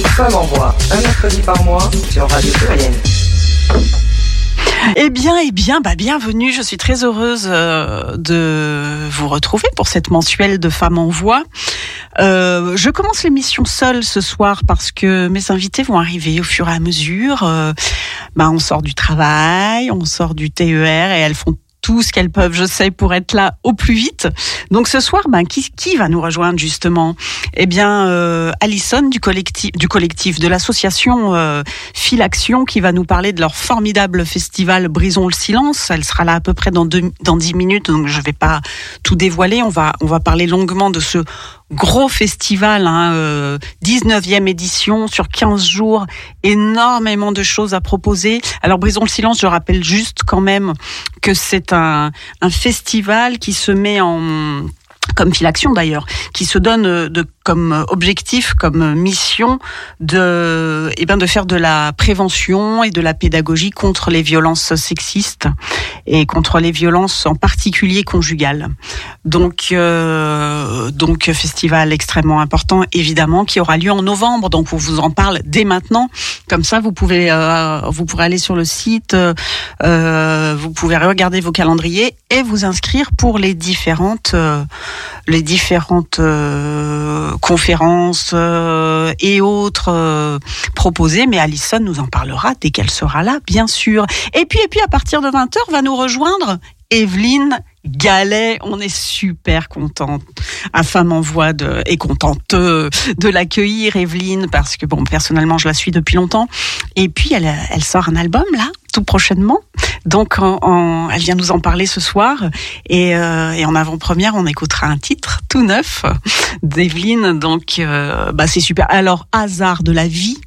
Femme en voix, un mercredi par mois sur Radio Pluriel. Eh bien, eh bien, bah bienvenue. Je suis très heureuse euh, de vous retrouver pour cette mensuelle de Femmes en Voix. Euh, je commence l'émission seule ce soir parce que mes invités vont arriver au fur et à mesure. Euh, bah, on sort du travail, on sort du TER et elles font tout ce qu'elles peuvent, je sais, pour être là au plus vite. Donc ce soir, ben, qui, qui va nous rejoindre justement? Eh bien, euh, Alison du collectif, du collectif de l'association euh, Philaction qui va nous parler de leur formidable festival Brisons le silence. Elle sera là à peu près dans, deux, dans 10 minutes, donc je vais pas tout dévoiler. On va, on va parler longuement de ce gros festival, hein, euh, 19e édition sur 15 jours, énormément de choses à proposer. Alors brisons le silence, je rappelle juste quand même que c'est un, un festival qui se met en comme Filaction d'ailleurs, qui se donne de, comme objectif, comme mission de, eh ben de faire de la prévention et de la pédagogie contre les violences sexistes et contre les violences en particulier conjugales. Donc, euh, donc festival extrêmement important évidemment qui aura lieu en novembre. Donc on vous en parle dès maintenant. Comme ça, vous pouvez, euh, vous pourrez aller sur le site, euh, vous pouvez regarder vos calendriers et vous inscrire pour les différentes euh, les différentes euh, conférences euh, et autres euh, proposées. Mais Alison nous en parlera dès qu'elle sera là, bien sûr. Et puis, et puis à partir de 20h, va nous rejoindre Evelyne Galet, on est super contente. Femme en Voix de, est contente de, de l'accueillir, Evelyne, parce que bon, personnellement, je la suis depuis longtemps. Et puis, elle, elle sort un album là, tout prochainement. Donc, en, en, elle vient nous en parler ce soir. Et, euh, et en avant-première, on écoutera un titre tout neuf d'Evelyne. Donc, euh, bah, c'est super. Alors, hasard de la vie.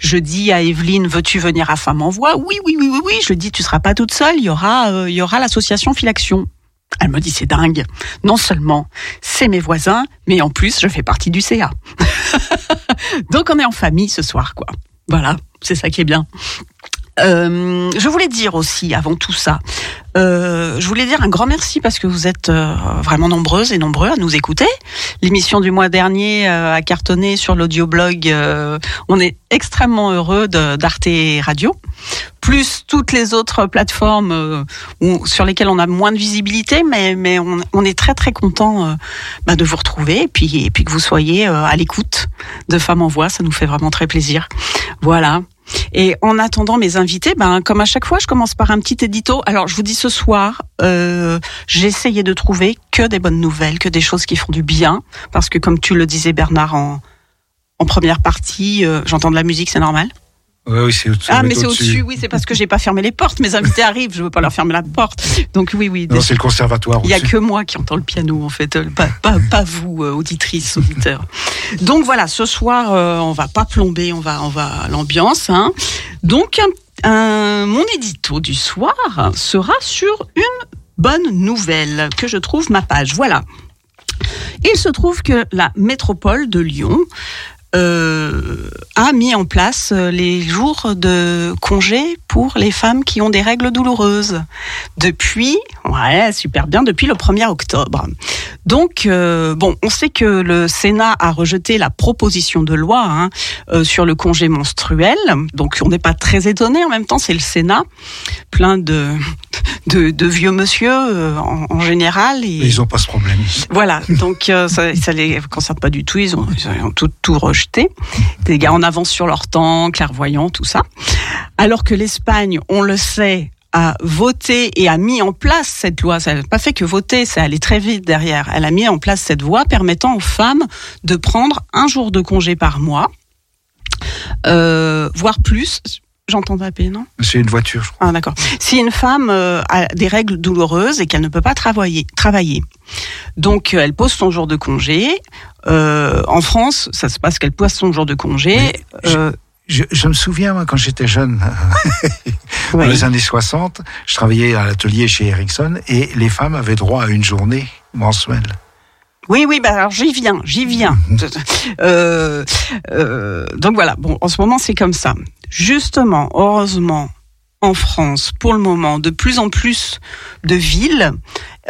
Je dis à Evelyne, veux-tu venir à Femme en Voix? Oui, oui, oui, oui, oui. Je dis, tu seras pas toute seule. Il y aura, euh, il y aura l'association Filaction. Elle me dit c'est dingue. Non seulement c'est mes voisins, mais en plus je fais partie du CA. Donc on est en famille ce soir, quoi. Voilà, c'est ça qui est bien. Euh, je voulais dire aussi, avant tout ça, euh, je voulais dire un grand merci parce que vous êtes euh, vraiment nombreuses et nombreux à nous écouter. L'émission du mois dernier euh, a cartonné sur l'audioblog. Euh, on est extrêmement heureux d'Arte Radio, plus toutes les autres plateformes où, sur lesquelles on a moins de visibilité, mais, mais on, on est très très content bah, de vous retrouver et puis, et puis que vous soyez à l'écoute de Femmes en Voix. Ça nous fait vraiment très plaisir. Voilà. Et en attendant mes invités, ben comme à chaque fois, je commence par un petit édito. Alors je vous dis ce soir, euh, j'ai essayé de trouver que des bonnes nouvelles, que des choses qui font du bien, parce que comme tu le disais Bernard en, en première partie, euh, j'entends de la musique, c'est normal. Oui, oui, c'est au-dessus. Ah, mais c'est au-dessus, oui, c'est parce que j'ai pas fermé les portes. Mes invités arrivent, je veux pas leur fermer la porte. Donc oui, oui. Non, c'est le conservatoire. Il y a que moi qui entends le piano, en fait, euh, pas, pas, pas vous, euh, auditrices, auditeurs. Donc voilà, ce soir, euh, on va pas plomber, on va, on va l'ambiance. Hein. Donc un, un, mon édito du soir sera sur une bonne nouvelle que je trouve ma page. Voilà. Il se trouve que la métropole de Lyon euh, a mis en place les jours de congé pour les femmes qui ont des règles douloureuses depuis, ouais, super bien, depuis le 1er octobre. Donc, euh, bon, on sait que le Sénat a rejeté la proposition de loi hein, euh, sur le congé menstruel. Donc, on n'est pas très étonné. En même temps, c'est le Sénat, plein de de, de vieux monsieur euh, en, en, général. Et... Ils n'ont pas ce problème. Voilà, donc euh, ça, ça les concerne pas du tout. Ils ont, ils ont tout, tout rejeté. Des gars en avance sur leur temps, clairvoyants, tout ça. Alors que l'Espagne, on le sait, a voté et a mis en place cette loi. Ça n'a pas fait que voter, ça allait très vite derrière. Elle a mis en place cette loi permettant aux femmes de prendre un jour de congé par mois, euh, voire plus. J'entends taper, non C'est une voiture, je crois. Ah, d'accord. Si une femme euh, a des règles douloureuses et qu'elle ne peut pas travailler, travailler, donc elle pose son jour de congé. Euh, en France, ça se passe qu'elle pose son jour de congé. Euh, je, je, me souviens, moi, quand j'étais jeune, dans oui. les années 60, je travaillais à l'atelier chez Ericsson et les femmes avaient droit à une journée mensuelle. Oui, oui, bah alors j'y viens, j'y viens. Euh, euh, donc voilà, bon, en ce moment c'est comme ça. Justement, heureusement, en France, pour le moment, de plus en plus de villes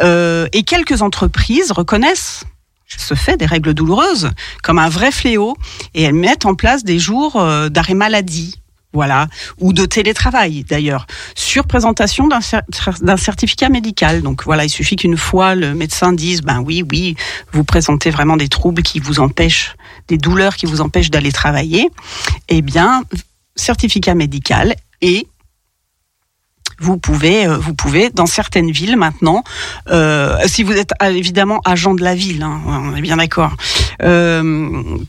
euh, et quelques entreprises reconnaissent ce fait des règles douloureuses comme un vrai fléau et elles mettent en place des jours euh, d'arrêt maladie voilà, ou de télétravail d'ailleurs, sur présentation d'un certificat médical. Donc voilà, il suffit qu'une fois le médecin dise, ben oui, oui, vous présentez vraiment des troubles qui vous empêchent, des douleurs qui vous empêchent d'aller travailler, eh bien, certificat médical et vous pouvez, euh, vous pouvez dans certaines villes maintenant, euh, si vous êtes euh, évidemment agent de la ville, hein, on est bien d'accord,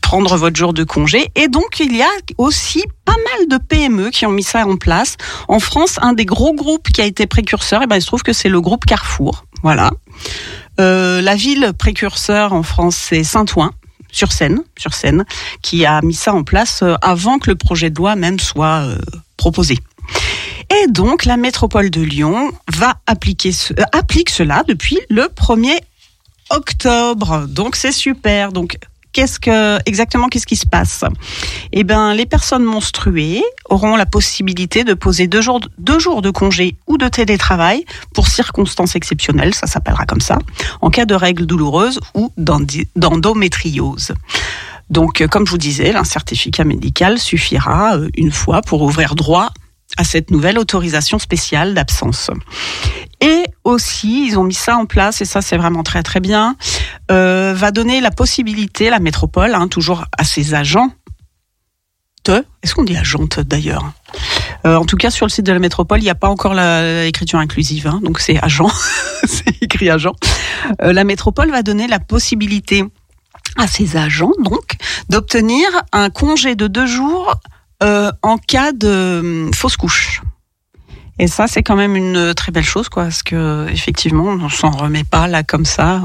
prendre votre jour de congé. Et donc il y a aussi pas mal de PME qui ont mis ça en place. En France, un des gros groupes qui a été précurseur, et eh ben il se trouve que c'est le groupe Carrefour. Voilà. La ville précurseur en France, c'est Saint-Ouen sur Seine, sur Seine, qui a mis ça en place avant que le projet de loi même soit proposé. Et donc, la métropole de Lyon va appliquer euh, applique cela depuis le 1er octobre. Donc, c'est super. Donc, qu'est-ce que exactement qu'est-ce qui se passe? Eh ben, les personnes menstruées auront la possibilité de poser deux jours, deux jours de congé ou de télétravail pour circonstances exceptionnelles, ça s'appellera comme ça, en cas de règles douloureuses ou d'endométriose. Donc, euh, comme je vous disais, un certificat médical suffira euh, une fois pour ouvrir droit à cette nouvelle autorisation spéciale d'absence. Et aussi, ils ont mis ça en place, et ça c'est vraiment très très bien, euh, va donner la possibilité, la métropole, hein, toujours à ses agents, est-ce qu'on dit agente d'ailleurs euh, en tout cas, sur le site de la métropole, il n'y a pas encore l'écriture inclusive, hein, donc c'est agent, c'est écrit agent. Euh, la métropole va donner la possibilité à ses agents, donc, d'obtenir un congé de deux jours euh, en cas de hum, fausse couche. Et ça, c'est quand même une très belle chose, quoi, parce que effectivement, on s'en remet pas là comme ça.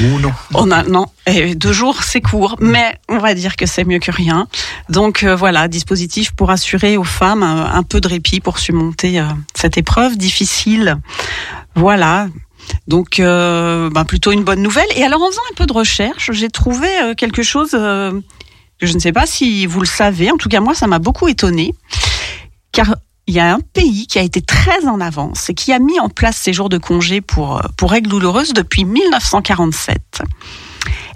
Ou non. On a non. Et deux jours, c'est court, mais on va dire que c'est mieux que rien. Donc euh, voilà, dispositif pour assurer aux femmes un, peu de répit pour surmonter euh, cette épreuve difficile. Voilà. Donc, ben, plutôt une bonne nouvelle. Et alors, en faisant un peu de recherche, j'ai trouvé quelque chose je ne sais pas si vous le savez, en tout cas moi ça m'a beaucoup étonné, car il y a un pays qui a été très en avance et qui a mis en place ces jours de congé pour, pour règles douloureuses depuis 1947.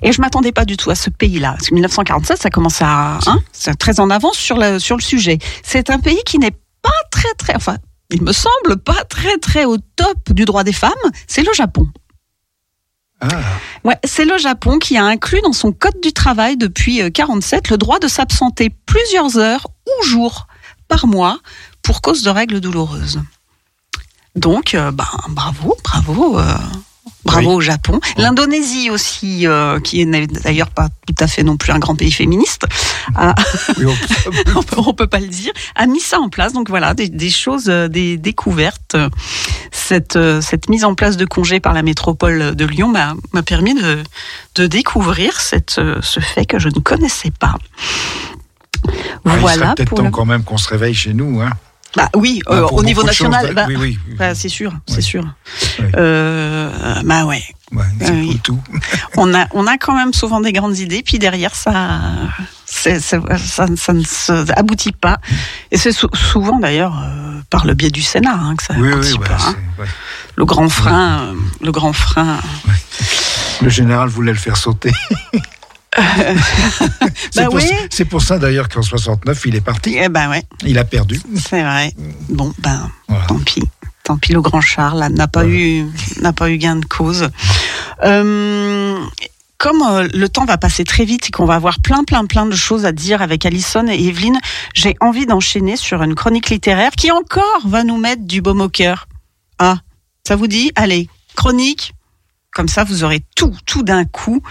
Et je m'attendais pas du tout à ce pays-là. Parce que 1947, ça commence à, hein, c'est très en avance sur le, sur le sujet. C'est un pays qui n'est pas très, très, enfin, il me semble pas très, très au top du droit des femmes. C'est le Japon. Ah. Ouais, c'est le Japon qui a inclus dans son code du travail depuis 47 euh, le droit de s'absenter plusieurs heures ou jours par mois pour cause de règles douloureuses. Donc, euh, ben, bravo, bravo. Euh, Bravo au Japon. L'Indonésie aussi, euh, qui n'est d'ailleurs pas tout à fait non plus un grand pays féministe, a, on, peut, peut pas le dire, a mis ça en place. Donc voilà, des, choses, euh, des découvertes. Cette, euh, cette mise en place de congés par la métropole de Lyon m'a permis de, de découvrir cette, ce fait que je ne connaissais pas. voilà. Il serait peut-être temps quand même qu'on se réveille chez nous, hein. Bah oui, bah, euh, au niveau national, bah, oui, oui, bah, c'est sûr, c'est sûr. Euh, bah ouais. ouais c'est tout. on a, on a quand même souvent des grandes idées, puis derrière ça, ça, ça, ne aboutit pas. Et c'est souvent d'ailleurs euh, par le biais du Sénat hein, que ça aboutit pas. Hein. Le grand frein, euh, le grand frein. Le général voulait le faire sauter. c'est, bah pour, c'est pour ça d'ailleurs qu'en 69 il est parti. Eh ben ouais. Il a perdu. C'est vrai. Bon ben tant pis. Tant pis, le grand Charles n'a pas eu n'a pas eu gain de cause. Euh, comme euh, le temps va passer très vite et qu'on va avoir plein plein plein de choses à dire avec Alison et Evelyne, j'ai envie d'enchaîner sur une chronique littéraire qui encore va nous mettre du baume au cœur. Ah, ça vous dit? Allez, chronique. Comme ça, vous aurez tout, tout d'un coup.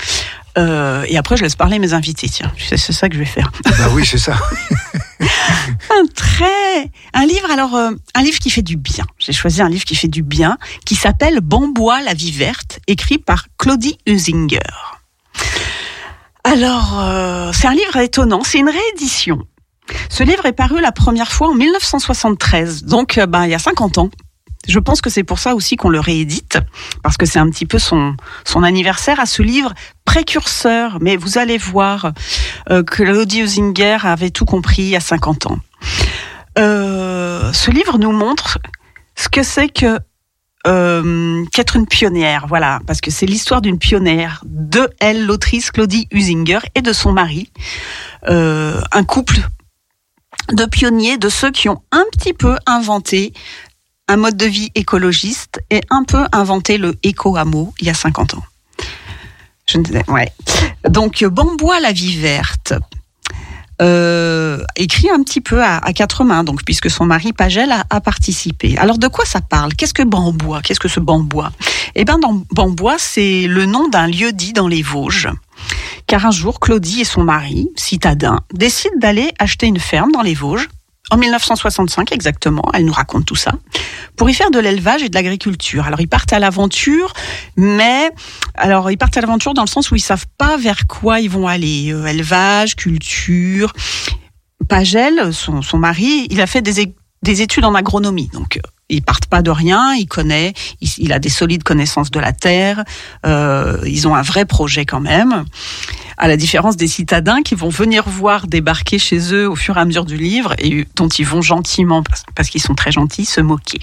Euh, et après, je laisse parler mes invités. Tiens, c'est ça que je vais faire. Bah oui, c'est ça. un très, un livre. Alors, euh, un livre qui fait du bien. J'ai choisi un livre qui fait du bien, qui s'appelle Bambois, la vie verte, écrit par Claudie Husinger. Alors, euh, c'est un livre étonnant. C'est une réédition. Ce livre est paru la première fois en 1973, donc ben, il y a 50 ans. Je pense que c'est pour ça aussi qu'on le réédite, parce que c'est un petit peu son, anniversaire à ce livre précurseur. Mais vous allez voir euh, que Claudie Zinger avait tout compris a 50 ans. Euh, ce livre nous montre ce que c'est que euh, qu'être une pionnière, voilà, parce que c'est l'histoire d'une pionnière de elle, l'autrice Claudie Husinger, et de son mari, euh, un couple de pionniers, de ceux qui ont un petit peu inventé un mode de vie écologiste et un peu inventé le éco-hameau il y a 50 ans. Donc, Bambois la vie verte, euh, écrit un petit peu à, quatre mains, donc puisque son mari Pagel a, participé. Alors de quoi ça parle? Qu'est-ce que Bambois Qu'est-ce que ce Bambois Eh bien, Bambois, c'est le nom d'un lieu dit dans les Vosges. Car un jour, Claudie et son mari, citadin, décident d'aller acheter une ferme dans les Vosges en 1965 exactement, elle nous raconte tout ça, pour y faire de l'élevage et de l'agriculture. Alors ils partent à l'aventure, mais alors ils partent à l'aventure dans le sens où ils savent pas vers quoi ils vont aller. Euh, élevage, culture. Pagel, son, son mari, il a fait des, des études en agronomie, donc euh, ils partent pas de rien, il connaît, il, a des solides connaissances de la terre, euh, ils ont un vrai projet quand même à la différence des citadins qui vont venir voir débarquer chez eux au fur et à mesure du livre et dont ils vont gentiment, parce qu'ils sont très gentils, se moquer.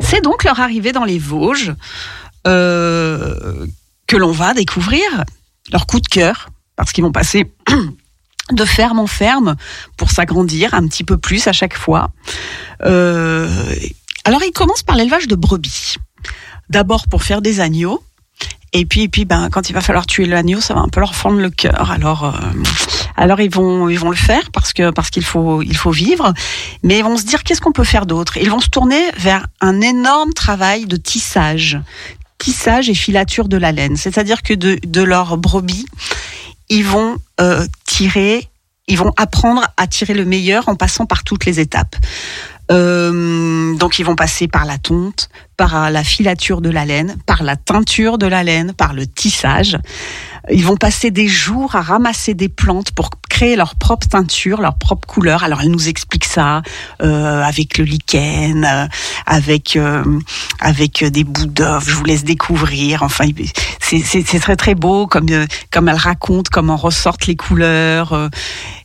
C'est donc leur arrivée dans les Vosges euh, que l'on va découvrir, leur coup de cœur, parce qu'ils vont passer de ferme en ferme pour s'agrandir un petit peu plus à chaque fois. Euh, alors ils commencent par l'élevage de brebis. D'abord pour faire des agneaux, et puis, puis, ben, quand il va falloir tuer l'agneau, ça va un peu leur fendre le cœur. Alors, euh, alors ils vont, ils vont le faire parce que parce qu'il faut, il faut vivre. Mais ils vont se dire qu'est-ce qu'on peut faire d'autre? Ils vont se tourner vers un énorme travail de tissage, tissage et filature de la laine. C'est-à-dire que de, de leur brebis, ils vont euh, tirer, ils vont apprendre à tirer le meilleur en passant par toutes les étapes. Euh, donc ils vont passer par la tonte, par la filature de la laine, par la teinture de la laine, par le tissage. Ils vont passer des jours à ramasser des plantes pour créer leur propre teinture, leur propre couleur. Alors elle nous explique ça euh, avec le lichen, euh, avec euh, avec des bouts d'œuf. Je vous laisse découvrir. Enfin, c'est très très beau comme comme elle raconte comment ressortent les couleurs.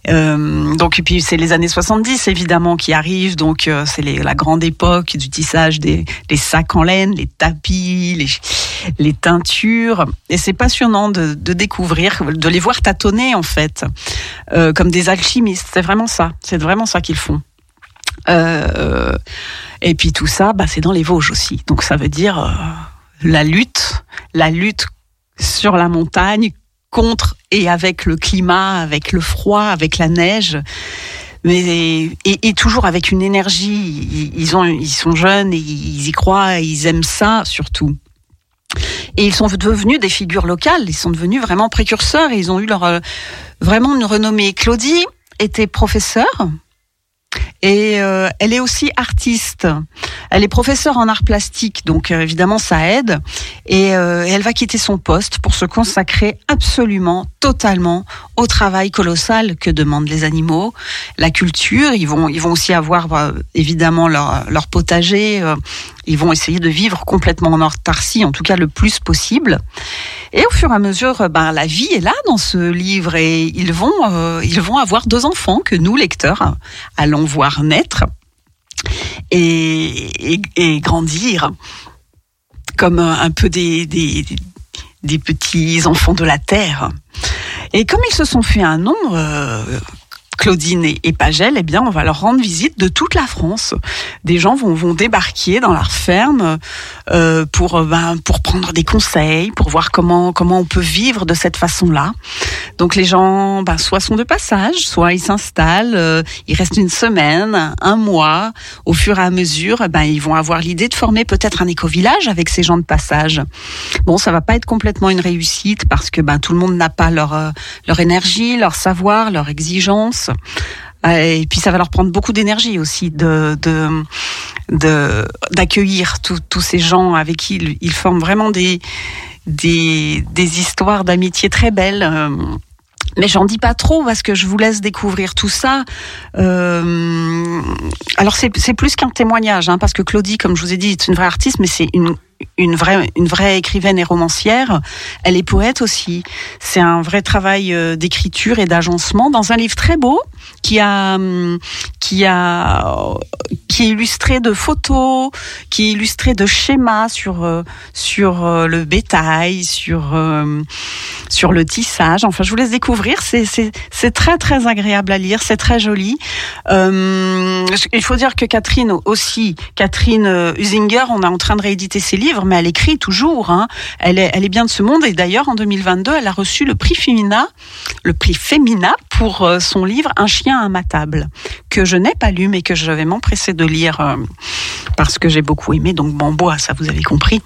Donc et puis c'est les années 70 évidemment qui arrivent. Donc c'est la grande époque du tissage des sacs en laine, les tapis, les teintures. Et c'est passionnant de, découvrir, de les voir tâtonner en fait. Euh, comme des alchimistes. C'est vraiment ça. C'est vraiment ça qu'ils font. Euh, et puis tout ça, bah, c'est dans les Vosges aussi. Donc ça veut dire euh, la lutte, la lutte sur la montagne contre et avec le climat, avec le froid, avec la neige. Mais et, toujours avec une énergie. Ils, ont, ils sont jeunes et ils y croient, et ils aiment ça surtout. Et ils sont devenus des figures locales. Ils sont devenus vraiment précurseurs. Et ils ont eu leur vraiment une renommée. Claudie était professeure et euh, elle est aussi artiste. Elle est professeure en art plastique, donc euh, évidemment ça aide. Et, euh, et, elle va quitter son poste pour se consacrer absolument, totalement au travail colossal que demandent les animaux, la culture. Ils vont, ils vont aussi avoir évidemment leur potager. Ils vont essayer de vivre complètement en autarcie, en tout cas le plus possible. Et au fur et à mesure, ben, la vie est là dans ce livre et ils vont, ils vont avoir deux enfants que nous lecteurs allons voir naître et, grandir comme un peu des, petits enfants de la terre. Et comme ils se sont fait un nom, euh, Claudine et, Pagel, eh bien, on va leur rendre visite de toute la France. Des gens vont, vont débarquer dans leur ferme euh, pour, euh, ben, pour prendre des conseils, pour voir comment, comment on peut vivre de cette façon-là. Donc les gens, ben, soit sont de passage, soit ils s'installent, euh, ils restent une semaine, un mois. Au fur et à mesure, ben, ils vont avoir l'idée de former peut-être un éco-village avec ces gens de passage. Bon, ça va pas être complètement une réussite parce que ben, tout le monde n'a pas leur, euh, leur énergie, leur savoir, leur exigence. Euh, et puis ça va leur prendre beaucoup d'énergie aussi de d'accueillir tous ces gens avec qui ils, forment vraiment des des, des histoires d'amitié très belles. Euh, mais j'en dis pas trop parce que je vous laisse découvrir tout ça. Euh, alors c'est plus qu'un témoignage, hein, parce que Claudie, comme je vous ai dit, est une vraie artiste, mais c'est une une vraie, une vraie écrivaine et romancière. Elle est poète aussi. C'est un vrai travail euh, d'écriture et d'agencement dans un livre très beau qui a, hum, qui a qui est illustré de photos, qui est illustré de schémas sur euh, sur euh, le bétail, sur euh, sur le tissage. Enfin, je vous laisse découvrir. C'est c'est très très agréable à lire. C'est très joli. Euh, il faut dire que Catherine aussi, Catherine Usinger, on est en train de rééditer ses livres, mais elle écrit toujours. Hein. Elle est elle est bien de ce monde et d'ailleurs en 2022, elle a reçu le prix Femina, le prix Femina pour son livre Un à ma table que je n'ai pas lu mais que je vais m'empresser de lire euh, parce que j'ai beaucoup aimé. Donc Bambois, ça vous avez compris.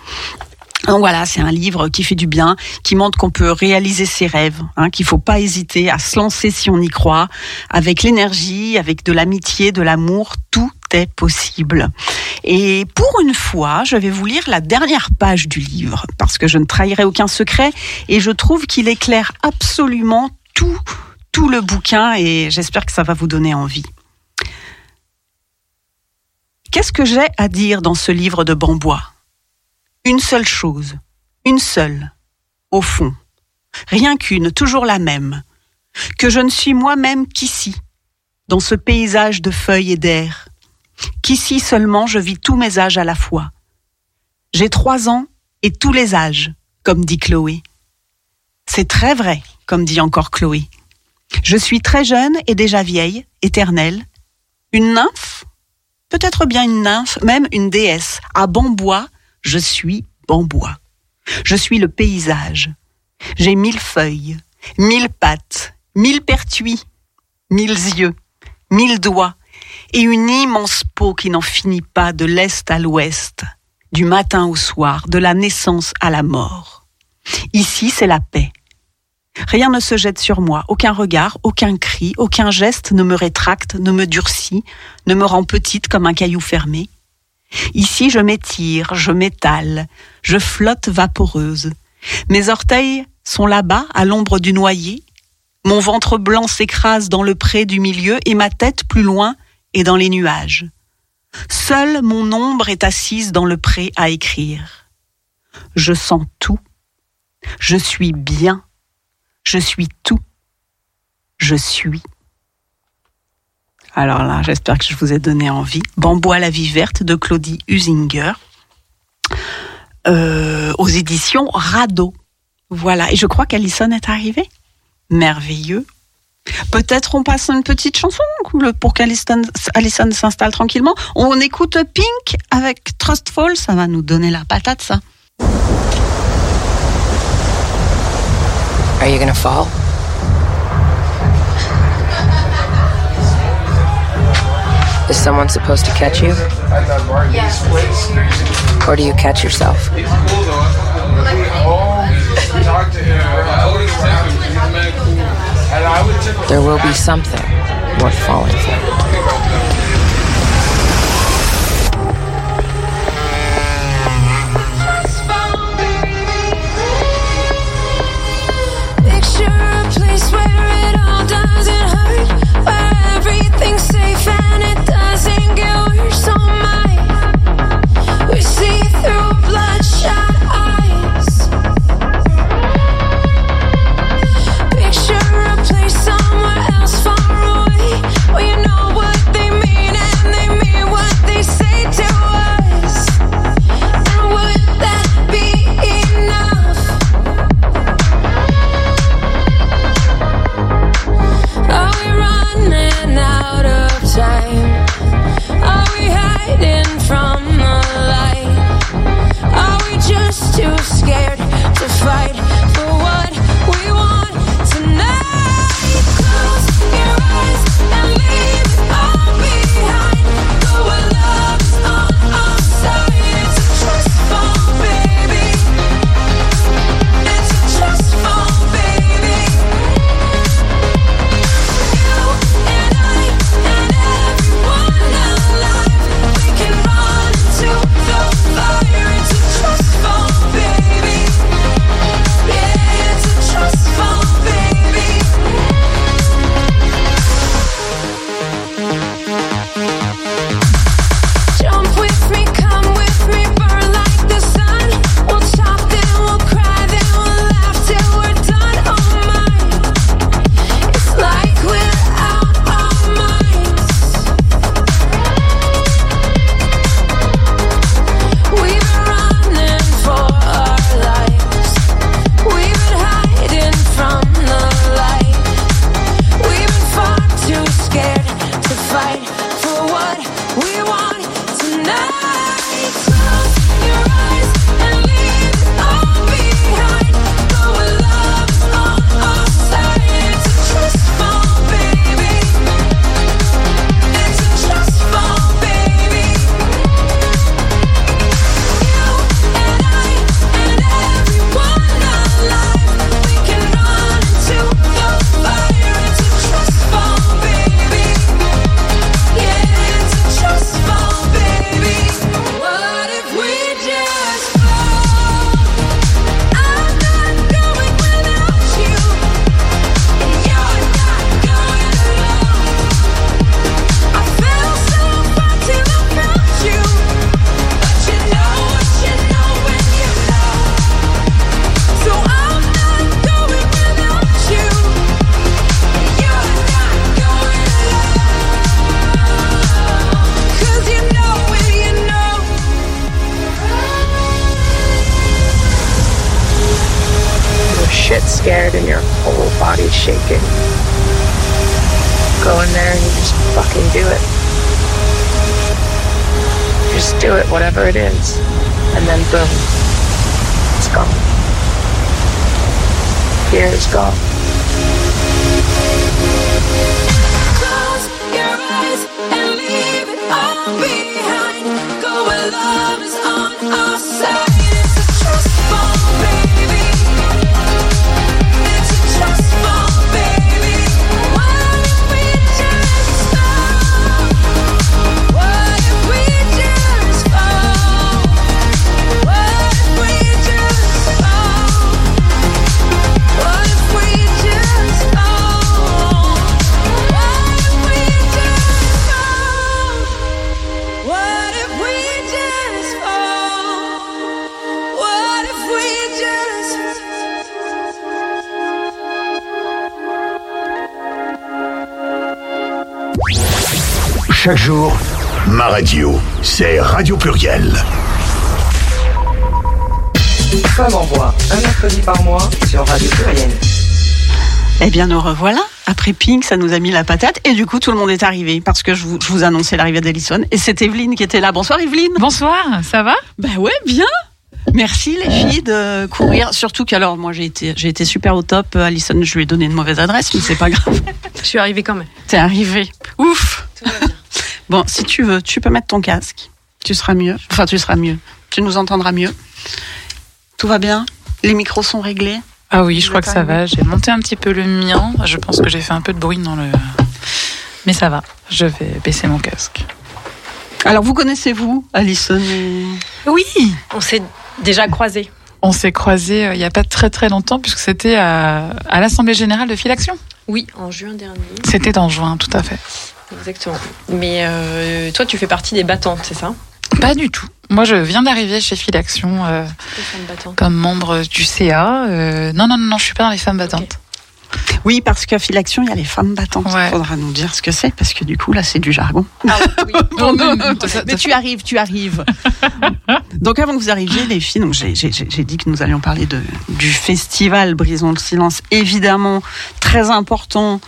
Donc voilà, c'est un livre qui fait du bien, qui montre qu'on peut réaliser ses rêves, hein, qu'il faut pas hésiter à se lancer si on y croit, avec l'énergie, avec de l'amitié, de l'amour, tout est possible. Et pour une fois, je vais vous lire la dernière page du livre, parce que je ne trahirai aucun secret, et je trouve qu'il éclaire absolument tout, tout le bouquin, et j'espère que ça va vous donner envie. Qu'est-ce que j'ai à dire dans ce livre de Bambois? Une seule chose, une seule, au fond, rien qu'une, toujours la même, que je ne suis moi-même qu'ici, dans ce paysage de feuilles et d'air, qu'ici seulement je vis tous mes âges à la fois. J'ai trois ans et tous les âges, comme dit Chloé. C'est très vrai, comme dit encore Chloé. Je suis très jeune et déjà vieille, éternelle, une nymphe? Peut-être bien une nymphe, même une déesse. À Bambois, je suis Bambois. Je suis le paysage. J'ai mille feuilles, mille pattes, mille pertuis, mille yeux, mille doigts, et une immense peau qui n'en finit pas de l'est à l'ouest, du matin au soir, de la naissance à la mort. Ici, c'est la paix. Rien ne se jette sur moi, aucun regard, aucun cri, aucun geste ne me rétracte, ne me durcit, ne me rend petite comme un caillou fermé. Ici je m'étire, je m'étale, je flotte vaporeuse. Mes orteils sont là-bas, à l'ombre du noyer. Mon ventre blanc s'écrase dans le pré du milieu et ma tête plus loin est dans les nuages. Seule mon ombre est assise dans le pré à écrire. Je sens tout. Je suis bien je suis tout. Je suis. Alors là, j'espère que je vous ai donné envie. Bambois la vie verte de Claudie Husinger. Euh, aux éditions Rado. Voilà. Et je crois qu'Alison est arrivée. Merveilleux. Peut-être on passe une petite chanson pour qu'Alison s'installe tranquillement. On écoute Pink avec Trustful. Ça va nous donner la patate, ça. Are you gonna fall? Is someone supposed to catch you? Or do you catch yourself? There will be something worth falling for. Radio, c'est Radio Pluriel. Femme en voix, un mercredi par mois sur Radio Pluriel. Eh bien, nous revoilà. Après Pink, ça nous a mis la patate. Et du coup, tout le monde est arrivé parce que je vous, je vous annonçais l'arrivée d'Ellison. Et c'est Evelyne qui était là. Bonsoir, Evelyne. Bonsoir, ça va? Ben ouais, bien. Merci les filles de courir. Surtout qu'alors, moi, j'ai été, j'ai été super au top. Alison, je lui ai donné une mauvaise adresse, mais c'est pas grave. Je suis arrivée quand même. T'es arrivé. Ouf. Bon, si tu veux, tu peux mettre ton casque. Tu seras mieux. Enfin, tu seras mieux. Tu nous entendras mieux. Tout va bien? Les micros sont réglés? Ah oui, je crois que ça va. J'ai monté un petit peu le mien. Je pense que j'ai fait un peu de bruit dans le. Mais ça va. Je vais baisser mon casque. Alors, vous connaissez-vous, Alison et... Oui On s'est déjà croisés. On s'est croisés euh, il n'y a pas très très longtemps, puisque c'était à, à l'Assemblée Générale de Filaction. Oui, en juin dernier. C'était en juin, tout à fait. Exactement. Mais euh, toi, tu fais partie des battantes, c'est ça? Pas du tout. Moi, je viens d'arriver chez Filaction euh, comme membre du CA. Euh, non, non, non, non, je suis pas dans les femmes battantes. Oui, parce qu'à Filaction, il y a les femmes battantes. Il Ouais. faudra nous dire ce que c'est, parce que du coup, là, c'est du jargon. Ah oui. Non, Mais tu arrives, tu arrives. donc avant que vous arriviez, les filles, donc j'ai- dit que nous allions parler de, du festival Brisons le silence, évidemment très important.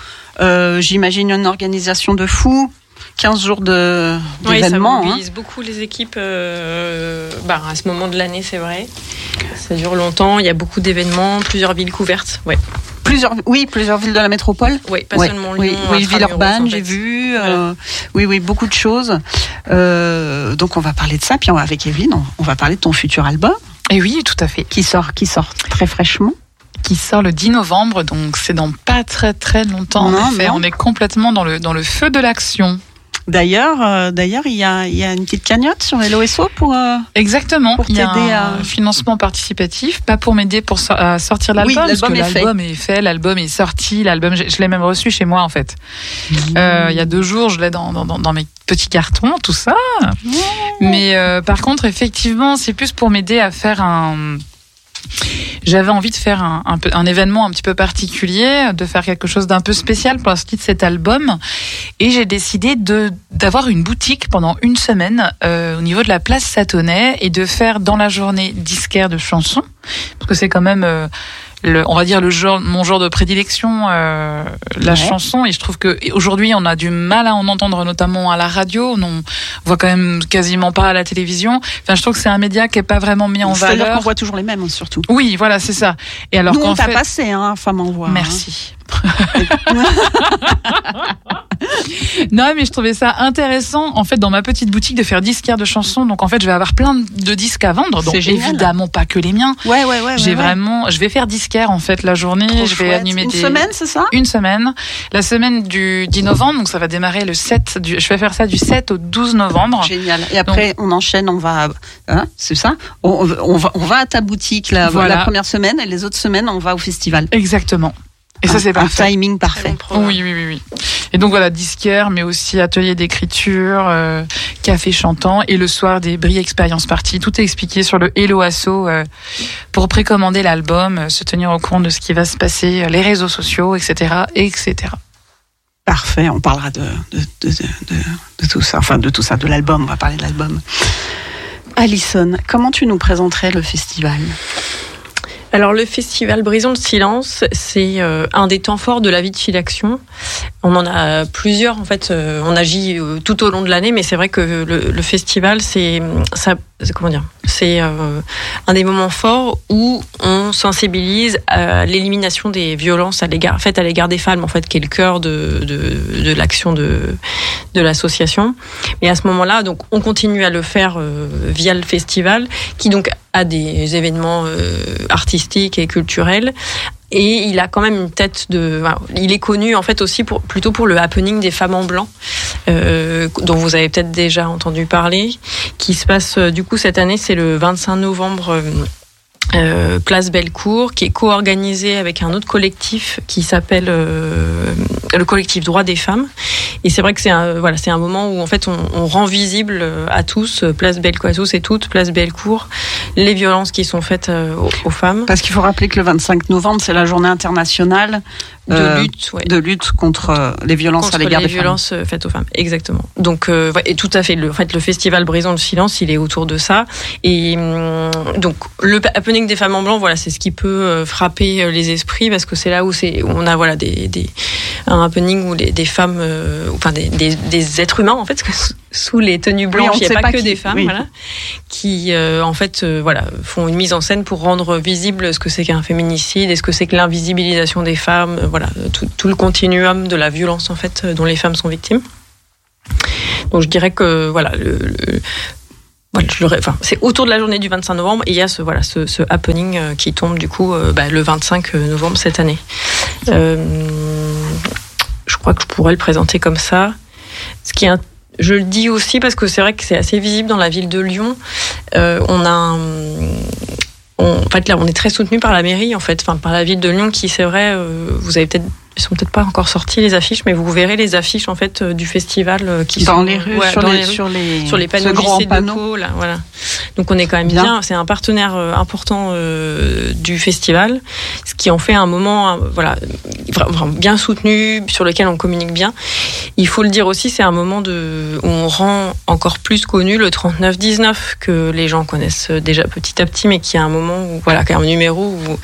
Euh, J'imagine une organisation de fou, 15 jours de Oui, ça d'événements. hein. mobilise beaucoup les équipes euh, bah, à ce moment de l'année, c'est vrai. Ça dure longtemps, il y a beaucoup d'événements, plusieurs villes couvertes. Ouais, Plusieurs, oui, plusieurs villes de la métropole. ouais pas Ouais. seulement Lyon. oui, oui, Villeurbanne, en j'ai vu. euh, oui, oui, beaucoup de choses. Euh, donc on va parler de ça. Puis on- avec Evelyne, on, on va parler de ton futur album Et oui, tout à fait. qui sort, qui sort très fraîchement. Qui sort le 10 novembre, donc c'est dans pas très très longtemps. Non, en effet, non. on est complètement dans le, dans le feu de l'action. D'ailleurs, euh, d'ailleurs, il y a, y a une petite cagnotte sur LOSO pour. euh, Exactement. Pour Il y a t'aider un à- financement participatif, pas pour m'aider pour so- à sortir l'album, Oui, parce que l'album est fait. l'album est sorti, l'album, je, je l'ai même reçu chez moi en fait. Euh, il y a deux jours, je l'ai dans, dans, mes petits cartons, tout ça. Mais euh, par contre, effectivement, c'est plus pour m'aider à faire un. J'avais envie de faire un, événement un petit peu particulier, de faire quelque chose d'un peu spécial pour la sortie de cet album. Et j'ai décidé d'avoir une boutique pendant une semaine euh, au niveau de la place Satonnet et de faire dans la journée disquaire de chansons, parce que c'est quand même euh, le, on va dire le genre, mon genre de prédilection, euh, la Ouais. chanson. Et je trouve que aujourd'hui, on a du mal à en entendre, notamment à la radio. On voit quand même quasiment pas à la télévision. Enfin, je trouve que c'est un média qui est pas vraiment mis en C'est-à-dire qu'on valeur. voit toujours les mêmes, surtout. Oui, voilà, c'est ça. Et alors Nous, on t'a fait, passé, hein, femme en voix. hein. Non, mais je trouvais ça intéressant, en fait, dans ma petite boutique, de faire disquaire de chansons. Donc, en fait, je vais avoir plein de disques à vendre. Donc, évidemment, pas que les miens. Ouais, ouais, ouais. J'ai ouais, ouais. vraiment, je vais faire disquaire, en fait, la journée. Trop je vais chouette. animer Une des. semaine, c'est ça? Une semaine. La semaine du 10 novembre, donc ça va démarrer le 7 du, je vais faire ça du 7 au 12 novembre. Génial. Et après, on enchaîne, on va, hein, c'est ça? On, on va, on va à ta boutique la, Voilà. la première semaine et les autres semaines, on va au festival. Exactement. Et ça, Un- c'est un parfait. timing parfait. bon. Oui, oui, oui, oui. Et donc voilà, disquaire, mais aussi atelier d'écriture, euh, café chantant, et le soir des Brie Experience Party. Tout est expliqué sur le Hello Asso euh, pour précommander l'album, euh, se tenir au courant de ce qui va se passer, euh, les réseaux sociaux, etc., etc. Parfait. On parlera de, de, de, de, de- de tout ça. Enfin, de tout ça, de l'album. On va parler de l'album. Alison, comment tu nous présenterais le festival? Alors le festival Brisons le silence, c'est euh, un des temps forts de la vie de Filaction. On en a plusieurs en fait. euh, on agit euh, tout au long de l'année, mais c'est vrai que le, le festival, c'est ça, comment dire, c'est euh, un des moments forts où on sensibilise à l'élimination des violences à faites à l'égard des femmes en fait, qui est le cœur de de, l'action de de l'association. Et à ce moment-là, donc on continue à le faire euh, via le festival, qui donc a des événements euh, artistiques et culturels. Et il a quand même une tête de. il est connu en fait aussi pour plutôt pour le happening des femmes en blanc, euh, dont vous avez peut-être déjà entendu parler, qui se passe euh, du coup cette année, c'est le 25 novembre. Euh, euh, Place Bellecour, qui est co-organisé avec un autre collectif qui s'appelle euh, le collectif Droits des femmes. Et c'est vrai que c'est un, voilà, c'est un moment où en fait on, on rend visible euh, à tous, euh, Place Bellecour, à tous et toutes, Place Bellecour, les violences qui sont faites euh, aux femmes. Parce qu'il faut rappeler que le 25 novembre, c'est la journée internationale De euh, lutte, ouais. de lutte contre euh, les violences contre à l'égard des femmes. violences euh, faites aux femmes. Exactement. Donc, euh, ouais, et tout à fait. Le, en fait, le festival Brisons le silence, il est autour de ça. Et hum, donc, le happening des femmes en blanc, voilà, c'est ce qui peut euh, frapper les esprits parce que c'est là où c'est, où on a voilà des, des un happening où les, des femmes, euh, enfin des, des, des êtres humains en fait, sous les tenues blanches, il n'y a pas, que qui- des femmes, oui. voilà, qui euh, en fait, euh, voilà, font une mise en scène pour rendre visible ce que c'est qu'un féminicide, et ce que c'est que l'invisibilisation des femmes, euh, voilà, tout, tout le continuum de la violence en fait dont les femmes sont victimes. Donc je dirais que voilà, le, le- voilà, je l'aurais- enfin, c'est autour de la journée du 25 novembre et il y a ce voilà ce, ce happening qui tombe du coup euh, bah, le 25 novembre cette année. Je crois que je pourrais le présenter comme ça. Ce qui est je le dis aussi parce que c'est vrai que c'est assez visible dans la ville de Lyon. Euh, on a fait, là, on est très soutenu par la mairie, en fait, enfin, par la ville de Lyon, qui, c'est vrai, euh, vous avez peut-être, ils sont peut-être pas encore sortis les affiches, mais vous verrez les affiches, en fait, euh, du festival euh, qui Dans sont les rues, ouais, sur, dans les, les rues sur les sur les panneaux ce grand lycée de. Pau, là, voilà. Donc on est quand même Bien. bien. C'est un partenaire euh, important euh, du festival, ce qui en fait un moment, euh, voilà, bien soutenu, sur lequel on communique bien. Il faut le dire aussi, c'est un moment de, où on rend encore plus connu le 3919 que les gens connaissent déjà petit à petit, mais qui est un moment où, voilà, qui est un numéro où-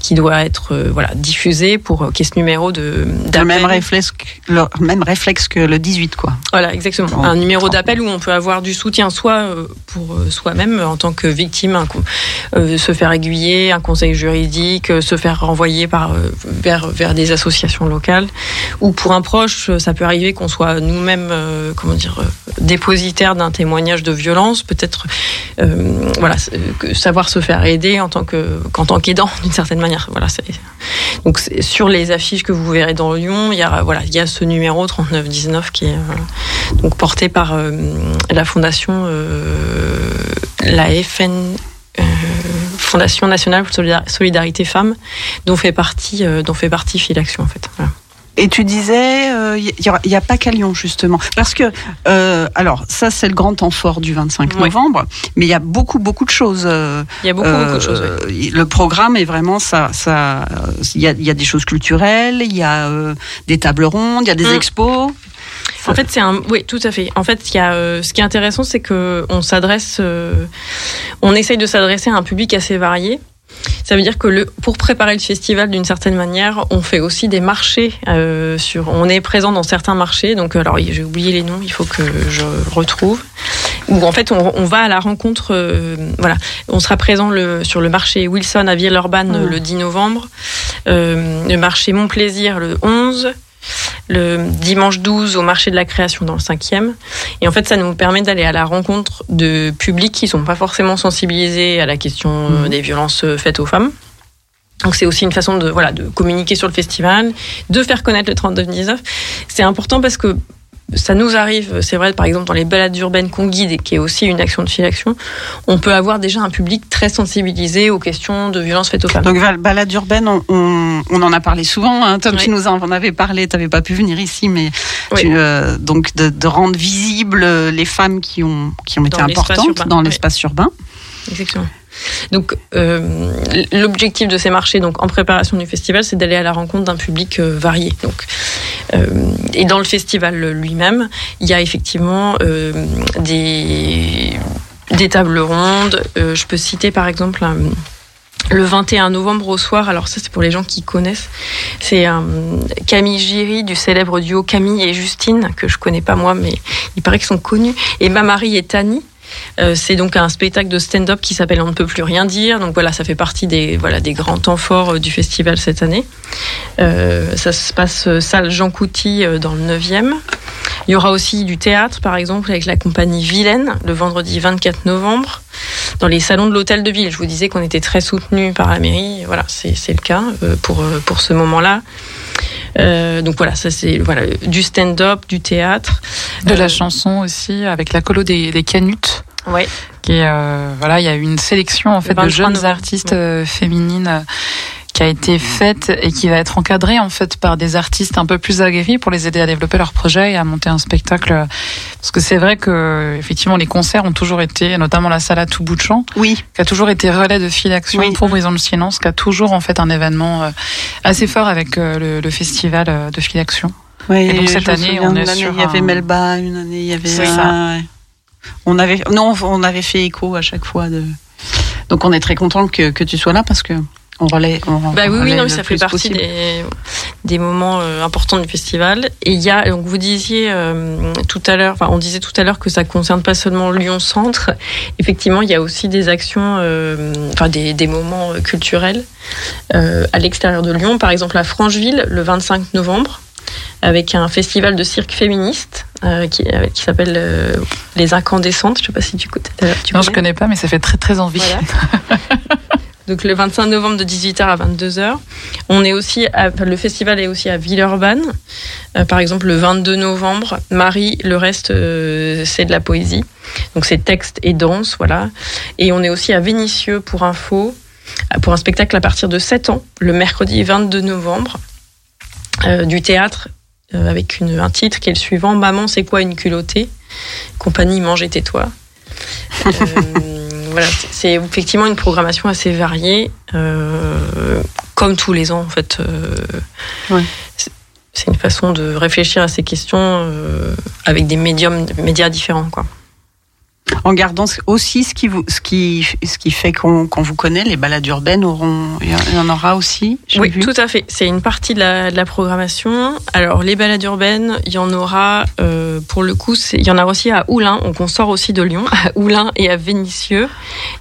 qui doit être, euh, voilà, diffusé pour ait ce numéro de Le d'appel. même réflexe, que- le même réflexe que le 18, quoi. Voilà, exactement. Un numéro d'appel où on peut avoir du soutien, soit euh, pour euh, soi-même en tant que victime, un euh, se faire aiguiller, un conseil juridique, euh, se faire renvoyer par, euh, vers, vers des associations locales, ou pour un proche, ça peut arriver qu'on soit nous-mêmes, comment dire, dépositaire d'un témoignage de violence, peut-être, voilà, savoir se faire aider en tant que, qu'en tant qu'aidant d'une certaine manière. Voilà, c'est donc c'est- sur les affiches que vous verrez dans Lyon, il y a voilà, il y a ce numéro 3919 qui est euh, donc porté par euh, la fondation euh, la FN Fondation nationale pour Solidar- solidarité femmes dont fait partie dont fait partie Filaction en fait. Et tu disais, il n'y a, pas qu'à Lyon, justement. Parce que, euh, alors, ça, c'est le grand temps fort du 25 Ouais. novembre, mais il y a beaucoup, beaucoup de choses. euh, Il y a beaucoup euh, beaucoup de choses. Le programme est vraiment ça. ça euh, Il y, a, y a des choses culturelles, il y a euh, des tables rondes, il y a des Mm. expos. En fait, c'est un. Oui, tout à fait. En fait, il y a, euh, ce qui est intéressant, c'est que on s'adresse, euh, on essaye de s'adresser à un public assez varié. Ça veut dire que le, pour préparer le festival d'une certaine manière, on fait aussi des marchés. euh, sur, on est présent dans certains marchés. Donc, alors j'ai oublié les noms, il faut que je retrouve. Où en fait, on, on va à la rencontre. euh, voilà, on sera présent le, sur le marché Wilson à Villeurbanne Mm. le 10 novembre, euh, le marché Montplaisir le 11. Le dimanche 12 au marché de la création dans le 5e. Et en fait, ça nous permet d'aller à la rencontre de publics qui sont pas forcément sensibilisés à la question euh, des violences euh, faites aux femmes. Donc c'est aussi une façon de voilà de communiquer sur le festival, de faire connaître le 3919. C'est important parce que ça nous arrive, c'est vrai, par exemple dans les balades urbaines qu'on guide et qui est aussi une action de filiation, on peut avoir déjà un public très sensibilisé aux questions de violences faites aux femmes. Donc balade urbaine, on, on, on en a parlé souvent. Hein. Tom, Oui. tu nous en avais parlé. Tu n'avais pas pu venir ici, mais Oui. tu, euh, donc de, de rendre visibles euh, les femmes qui ont qui ont été Dans importantes urbain, dans oui. l'espace urbain. Exactement. Donc, euh, l'objectif de ces marchés, donc en préparation du festival, c'est d'aller à la rencontre d'un public euh, varié. Donc, euh, et dans le festival lui-même, il y a effectivement des, des tables rondes. Je peux citer par exemple le 21 novembre au soir. Alors ça, c'est pour les gens qui connaissent. C'est Camille Giry du célèbre duo Camille et Justine que je connais pas moi, mais il paraît qu'ils sont connus. Et ma Marie et Tani. Euh, c'est donc un spectacle de stand-up qui s'appelle On ne peut plus rien dire. Donc voilà, ça fait partie des voilà des grands temps forts euh, du festival cette année. Euh, ça se passe salle Jean Couty dans le 9e. Il y aura aussi du théâtre, par exemple, avec la compagnie Vilaine, le vendredi 24 novembre, dans les salons de l'hôtel de ville. Je vous disais qu'on était très soutenus par la mairie. Voilà, c'est le cas pour, pour ce moment-là. Euh, donc voilà, ça c'est voilà, du stand-up, du théâtre. De la chanson aussi, avec la colo des, des canutes. Ouais. Qui est, euh, voilà, il y a eu une sélection en fait de 23 jeunes artistes ouais. euh, féminines euh, qui a été faite et qui va être encadrée en fait par des artistes un peu plus aguerris pour les aider à développer leur projet et à monter un spectacle. Parce que c'est vrai que effectivement les concerts ont toujours été, notamment la salle à tout bout de champ, Oui, qui a toujours été relais de fil d'action Oui. pour Brisons le silence, qui a toujours en fait un événement assez fort avec le, le festival de fil d'action. oui. Et donc, cette année, on est année, sur Il y avait un- Melba, une année il y avait. C'est ça. ouais. On avait non, on avait fait écho à chaque fois de. Donc on est très content que, que tu sois là parce que on relaie. On, Bah oui, on oui, relaie non, ça fait partie des, des moments euh, importants du festival. Et il y a, donc vous disiez euh, tout à l'heure, enfin on disait tout à l'heure que ça concerne pas seulement Lyon Centre. Effectivement, il y a aussi des actions, euh, enfin des, des moments culturels à l'extérieur de Lyon. Par exemple à Francheville, le 25 novembre, avec un festival de cirque féministe euh, qui, avec- qui s'appelle euh, Les Incandescentes. Je sais pas si tu, connais- non, je connais pas, mais ça fait très très envie. Voilà. Donc le 25 novembre de 18h à 22h. On est aussi à- le festival est aussi à Villeurbanne. Euh, par exemple le 22 novembre, Marie, le reste euh, c'est de la poésie. Donc c'est texte et danse, voilà. Et on est aussi à Vénissieux pour info euh, pour un spectacle à partir de 7 ans le mercredi 22 novembre euh, du théâtre euh, avec une- un titre qui est le suivant Maman c'est quoi une culottée? Compagnie Mange et tais-toi. Euh, voilà, c'est- effectivement une programmation assez variée, euh, comme tous les ans en fait. euh, Ouais. c'est- une façon de réfléchir à ces questions euh, avec des médiums, médias différents, quoi. En gardant aussi ce qui vous, ce qui, ce qui fait qu'on qu'on vous connaît, les balades urbaines auront, il y en- aura aussi. Oui, vu. tout à fait. C'est une partie de la, de la programmation. Alors, les balades urbaines, il y en aura, euh, pour le coup, il y en a aussi à Oulin. Donc, on sort aussi de Lyon, à Oulin et à Vénissieux,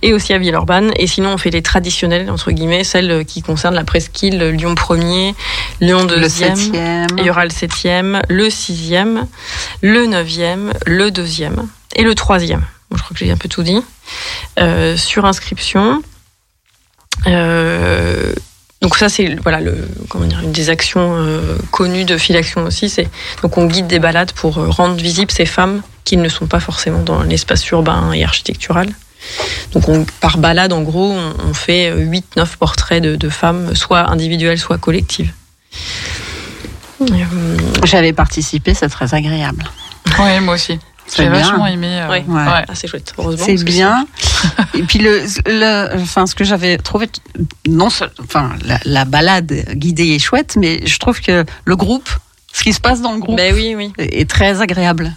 et aussi à Villeurbanne. Et sinon, on fait les traditionnelles, entre guillemets, celles qui concernent la presqu'île, Lyon 1er, Lyon 2e. le septième. Il y aura le 7e, le 6e, le 9e, le 2e et le 3e. Bon, je crois que j'ai un peu tout dit. Euh, sur inscription. Euh, donc ça c'est voilà le comment dire une des actions euh, connues de Filaction aussi c'est donc on guide des balades pour euh, rendre visibles ces femmes qui ne sont pas forcément dans l'espace urbain et architectural. Donc on, par balade en gros on, on fait 8 9 portraits de, de femmes soit individuelles soit collectives. J'avais participé, c'est très agréable. Oui, moi aussi. C'est J'ai vachement aimé. euh, Ouais. Ouais. Ah, c'est chouette, heureusement. C'est bien. Et puis le, le, enfin, ce que j'avais trouvé, non, enfin, la, la balade guidée est chouette, mais je trouve que le groupe, ce qui se passe dans le groupe, Ben oui, oui. est très agréable.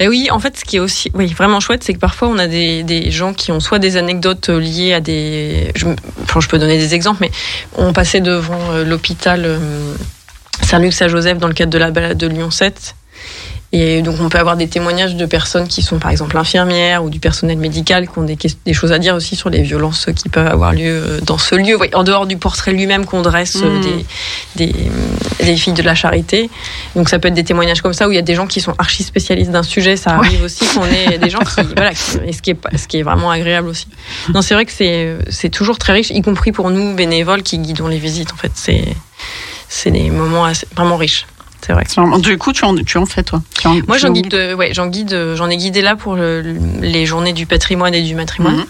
Et oui, en fait, ce qui est aussi oui, vraiment chouette, c'est que parfois on a des, des gens qui ont soit des anecdotes euh, liées à des. Je, me- enfin, je peux donner des exemples, mais on passait devant euh, l'hôpital Saint-Luc-Saint-Joseph dans le cadre de la balade de Lyon 7. Et donc on peut avoir des témoignages de personnes qui sont par exemple infirmières ou du personnel médical qui ont des, choses à dire aussi sur les violences qui peuvent avoir lieu euh, dans ce lieu, Oui, en dehors du portrait lui-même qu'on dresse euh, Mm. des, des, des filles de la charité. Donc ça peut être des témoignages comme ça où il y a des gens qui sont archi spécialistes d'un sujet. Ça arrive aussi qu'on ait des gens qui voilà, qui- et ce qui est pas- ce qui est vraiment agréable aussi. Non, c'est vrai que c'est c'est toujours très riche, y compris pour nous bénévoles qui guidons les visites. En fait, c'est c'est des moments assez- vraiment riches. C'est vrai. Du coup, tu en, tu en fais, toi Tu en- Moi, j'en en guide, euh, ouais, j'en guide, euh, j'en ai guidé là pour le- les journées du patrimoine et du matrimoine. Mhm.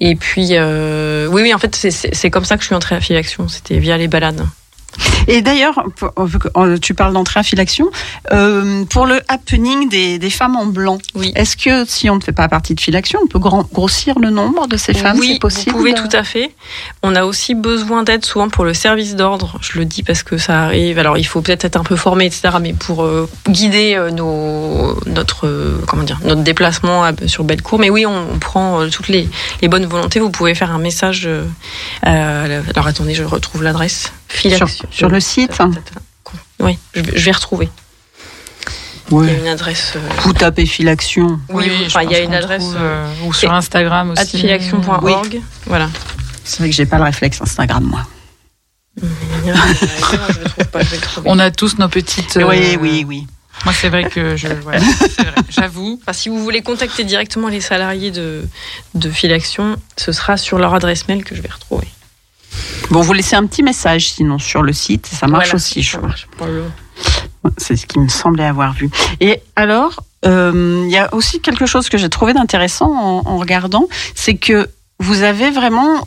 Et puis, euh, oui, oui, en fait, c'est comme ça que je suis entrée à Filaction. C'était via les balades. Et d'ailleurs, pour- euh, tu parles d'entrée à filaction. Euh, pour le happening des, des femmes en blanc, Oui. est-ce que si on ne fait pas partie de filaction, on peut grand- grossir le nombre de ces femmes? Oui, possible? vous pouvez tout à fait. On a aussi besoin d'aide souvent pour le service d'ordre. Je le dis parce que ça arrive. Alors, il faut peut-être être un peu formé, etc. Mais pour euh, guider euh, nos, notre, euh, comment dire, notre déplacement à- sur Bellecour. Mais oui, on, on prend toutes les, les bonnes volontés. Vous pouvez faire un message. alors, attendez, je retrouve l'adresse. Filaction. Sur, sur le site Oui, je, vais- je vais retrouver. Il y a une adresse. euh, Vous tapez filaction. Oui, enfin, il y a une adresse. trouve, euh, euh, ou sur Instagram aussi. adfilaction.org. Voilà. C'est vrai que j'ai pas le réflexe Instagram, moi. On a tous nos petites. euh, Oui, oui, oui. Moi, c'est vrai que je. ouais, J'avoue. Enfin, si vous voulez contacter directement les salariés de, de Filaction, ce sera sur leur adresse mail que je vais retrouver. Bon, vous laissez un petit message sinon sur le site, ça marche Voilà, aussi. je ça crois. le- C'est ce qui me semblait avoir vu. Et alors, euh, il y a aussi quelque chose que j'ai trouvé d'intéressant en, en regardant, c'est que vous avez vraiment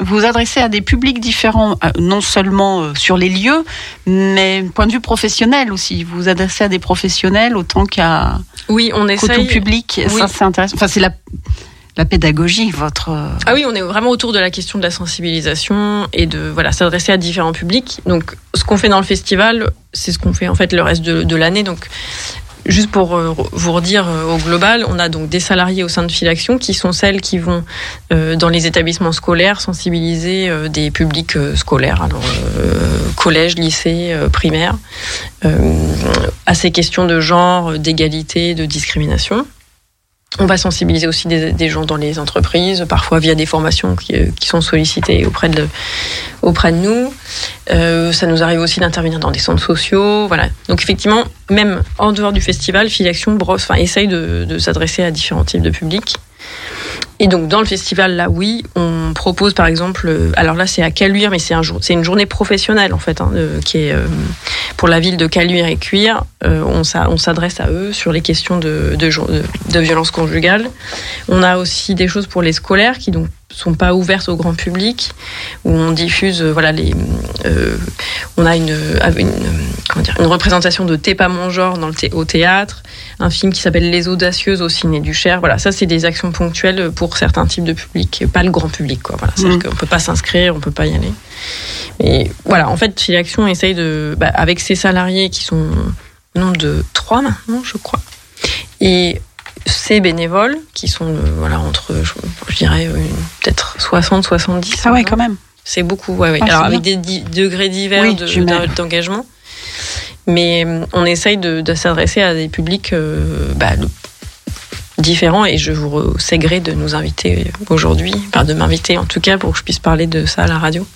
vous adressez à des publics différents, euh, non seulement euh, sur les lieux, mais point de vue professionnel aussi. Vous vous adressez à des professionnels autant qu'à Oui, on essaye. public. Et Oui. Ça, c'est intéressant. Enfin, c'est la, la pédagogie, votre. euh, Ah oui, on est vraiment autour de la question de la sensibilisation et de voilà s'adresser à différents publics. Donc, ce qu'on fait dans le festival, c'est ce qu'on fait en fait le reste de, l'année. Donc, juste pour euh, vous redire euh, au global, on a donc des salariés au sein de Filaction qui sont celles qui vont dans les établissements scolaires sensibiliser des publics scolaires, alors collège, lycée, primaire, à ces questions de genre, d'égalité, de discrimination. On va sensibiliser aussi des, gens dans les entreprises, parfois via des formations qui, euh, sont sollicitées auprès de, nous. Euh, ça nous arrive aussi d'intervenir dans des centres sociaux. Voilà. Donc effectivement, même en dehors du festival, Filaction brosse, enfin, essaye de, de s'adresser à différents types de publics. Et donc dans le festival, là, oui, on propose par exemple, euh, alors là c'est à Caluire, mais c'est un jour, c'est une journée professionnelle en fait, hein, euh, qui est euh, pour la ville de Caluire et Cuire. On s'a- on s'adresse à eux sur les questions de, de violence conjugale. On a aussi des choses pour les scolaires qui donc sont pas ouvertes au grand public, où on diffuse, euh, voilà, les, euh, on a une, euh, une, comment dire, une représentation de T'es pas mon genre dans le thé- au théâtre, un film qui s'appelle Les Audacieuses au ciné du Cher. Voilà, ça c'est des actions ponctuelles pour certains types de publics, et pas le grand public, quoi. Voilà, c'est-à-dire Mhm. qu'on peut pas s'inscrire, on peut pas y aller. Et voilà, en fait, Filaction essaye de, bah, avec ses salariés qui sont au nombre de trois maintenant, je crois, et ces bénévoles qui sont euh, voilà entre je, je dirais euh, peut-être 60 70 Ah ouais, quand même. c'est beaucoup ouais, ouais. Ah, alors avec des degrés divers Oui, de- d'engagement. Mais euh, on essaye de, de s'adresser à des publics euh, bah, différents. Et je vous sais gré de nous inviter aujourd'hui enfin de m'inviter en tout cas pour que je puisse parler de ça à la radio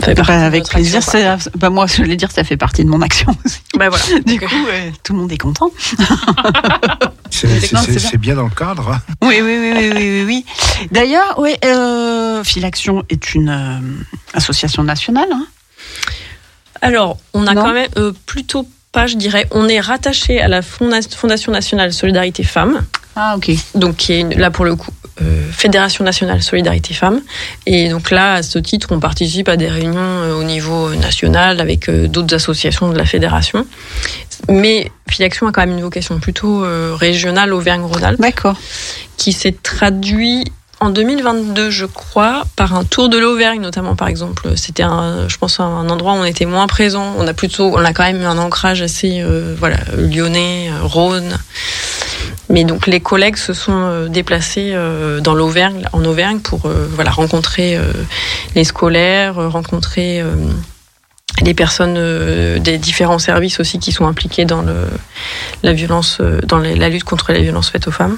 Ça fait Bah, avec plaisir. action, Bah, moi, je voulais dire, ça fait partie de mon action aussi. Bah, voilà Du coup, euh, tout le monde est content. C'est bien. dans le cadre. hein. Oui, oui, oui, oui, oui, oui, oui. D'ailleurs, oui, euh, Filaction est une euh, association nationale. hein. Alors, on a Non quand même euh, plutôt pas, je dirais, on est rattaché à la Fonda- Fondation nationale Solidarité Femmes, Ah, ok. donc qui est une- là pour le coup Fédération nationale Solidarité Femmes. Et donc là, à ce titre, on participe à des réunions euh, au niveau national avec euh, d'autres associations de la fédération. Mais Filaction a quand même une vocation plutôt euh, régionale Auvergne-Rhône-Alpes D'accord. qui s'est traduit en 2022, je crois, par un tour de l'Auvergne notamment, par exemple. C'était, un, je pense, un endroit où on était moins présent. On a plutôt, on a quand même eu un ancrage assez, euh, voilà, lyonnais, euh, Rhône. Mais donc les collègues se sont euh, déplacés euh, dans l'Auvergne, en Auvergne, pour euh, voilà rencontrer les scolaires, rencontrer les personnes des différents services aussi qui sont impliqués dans le, la violence, dans la lutte contre les violences faites aux femmes.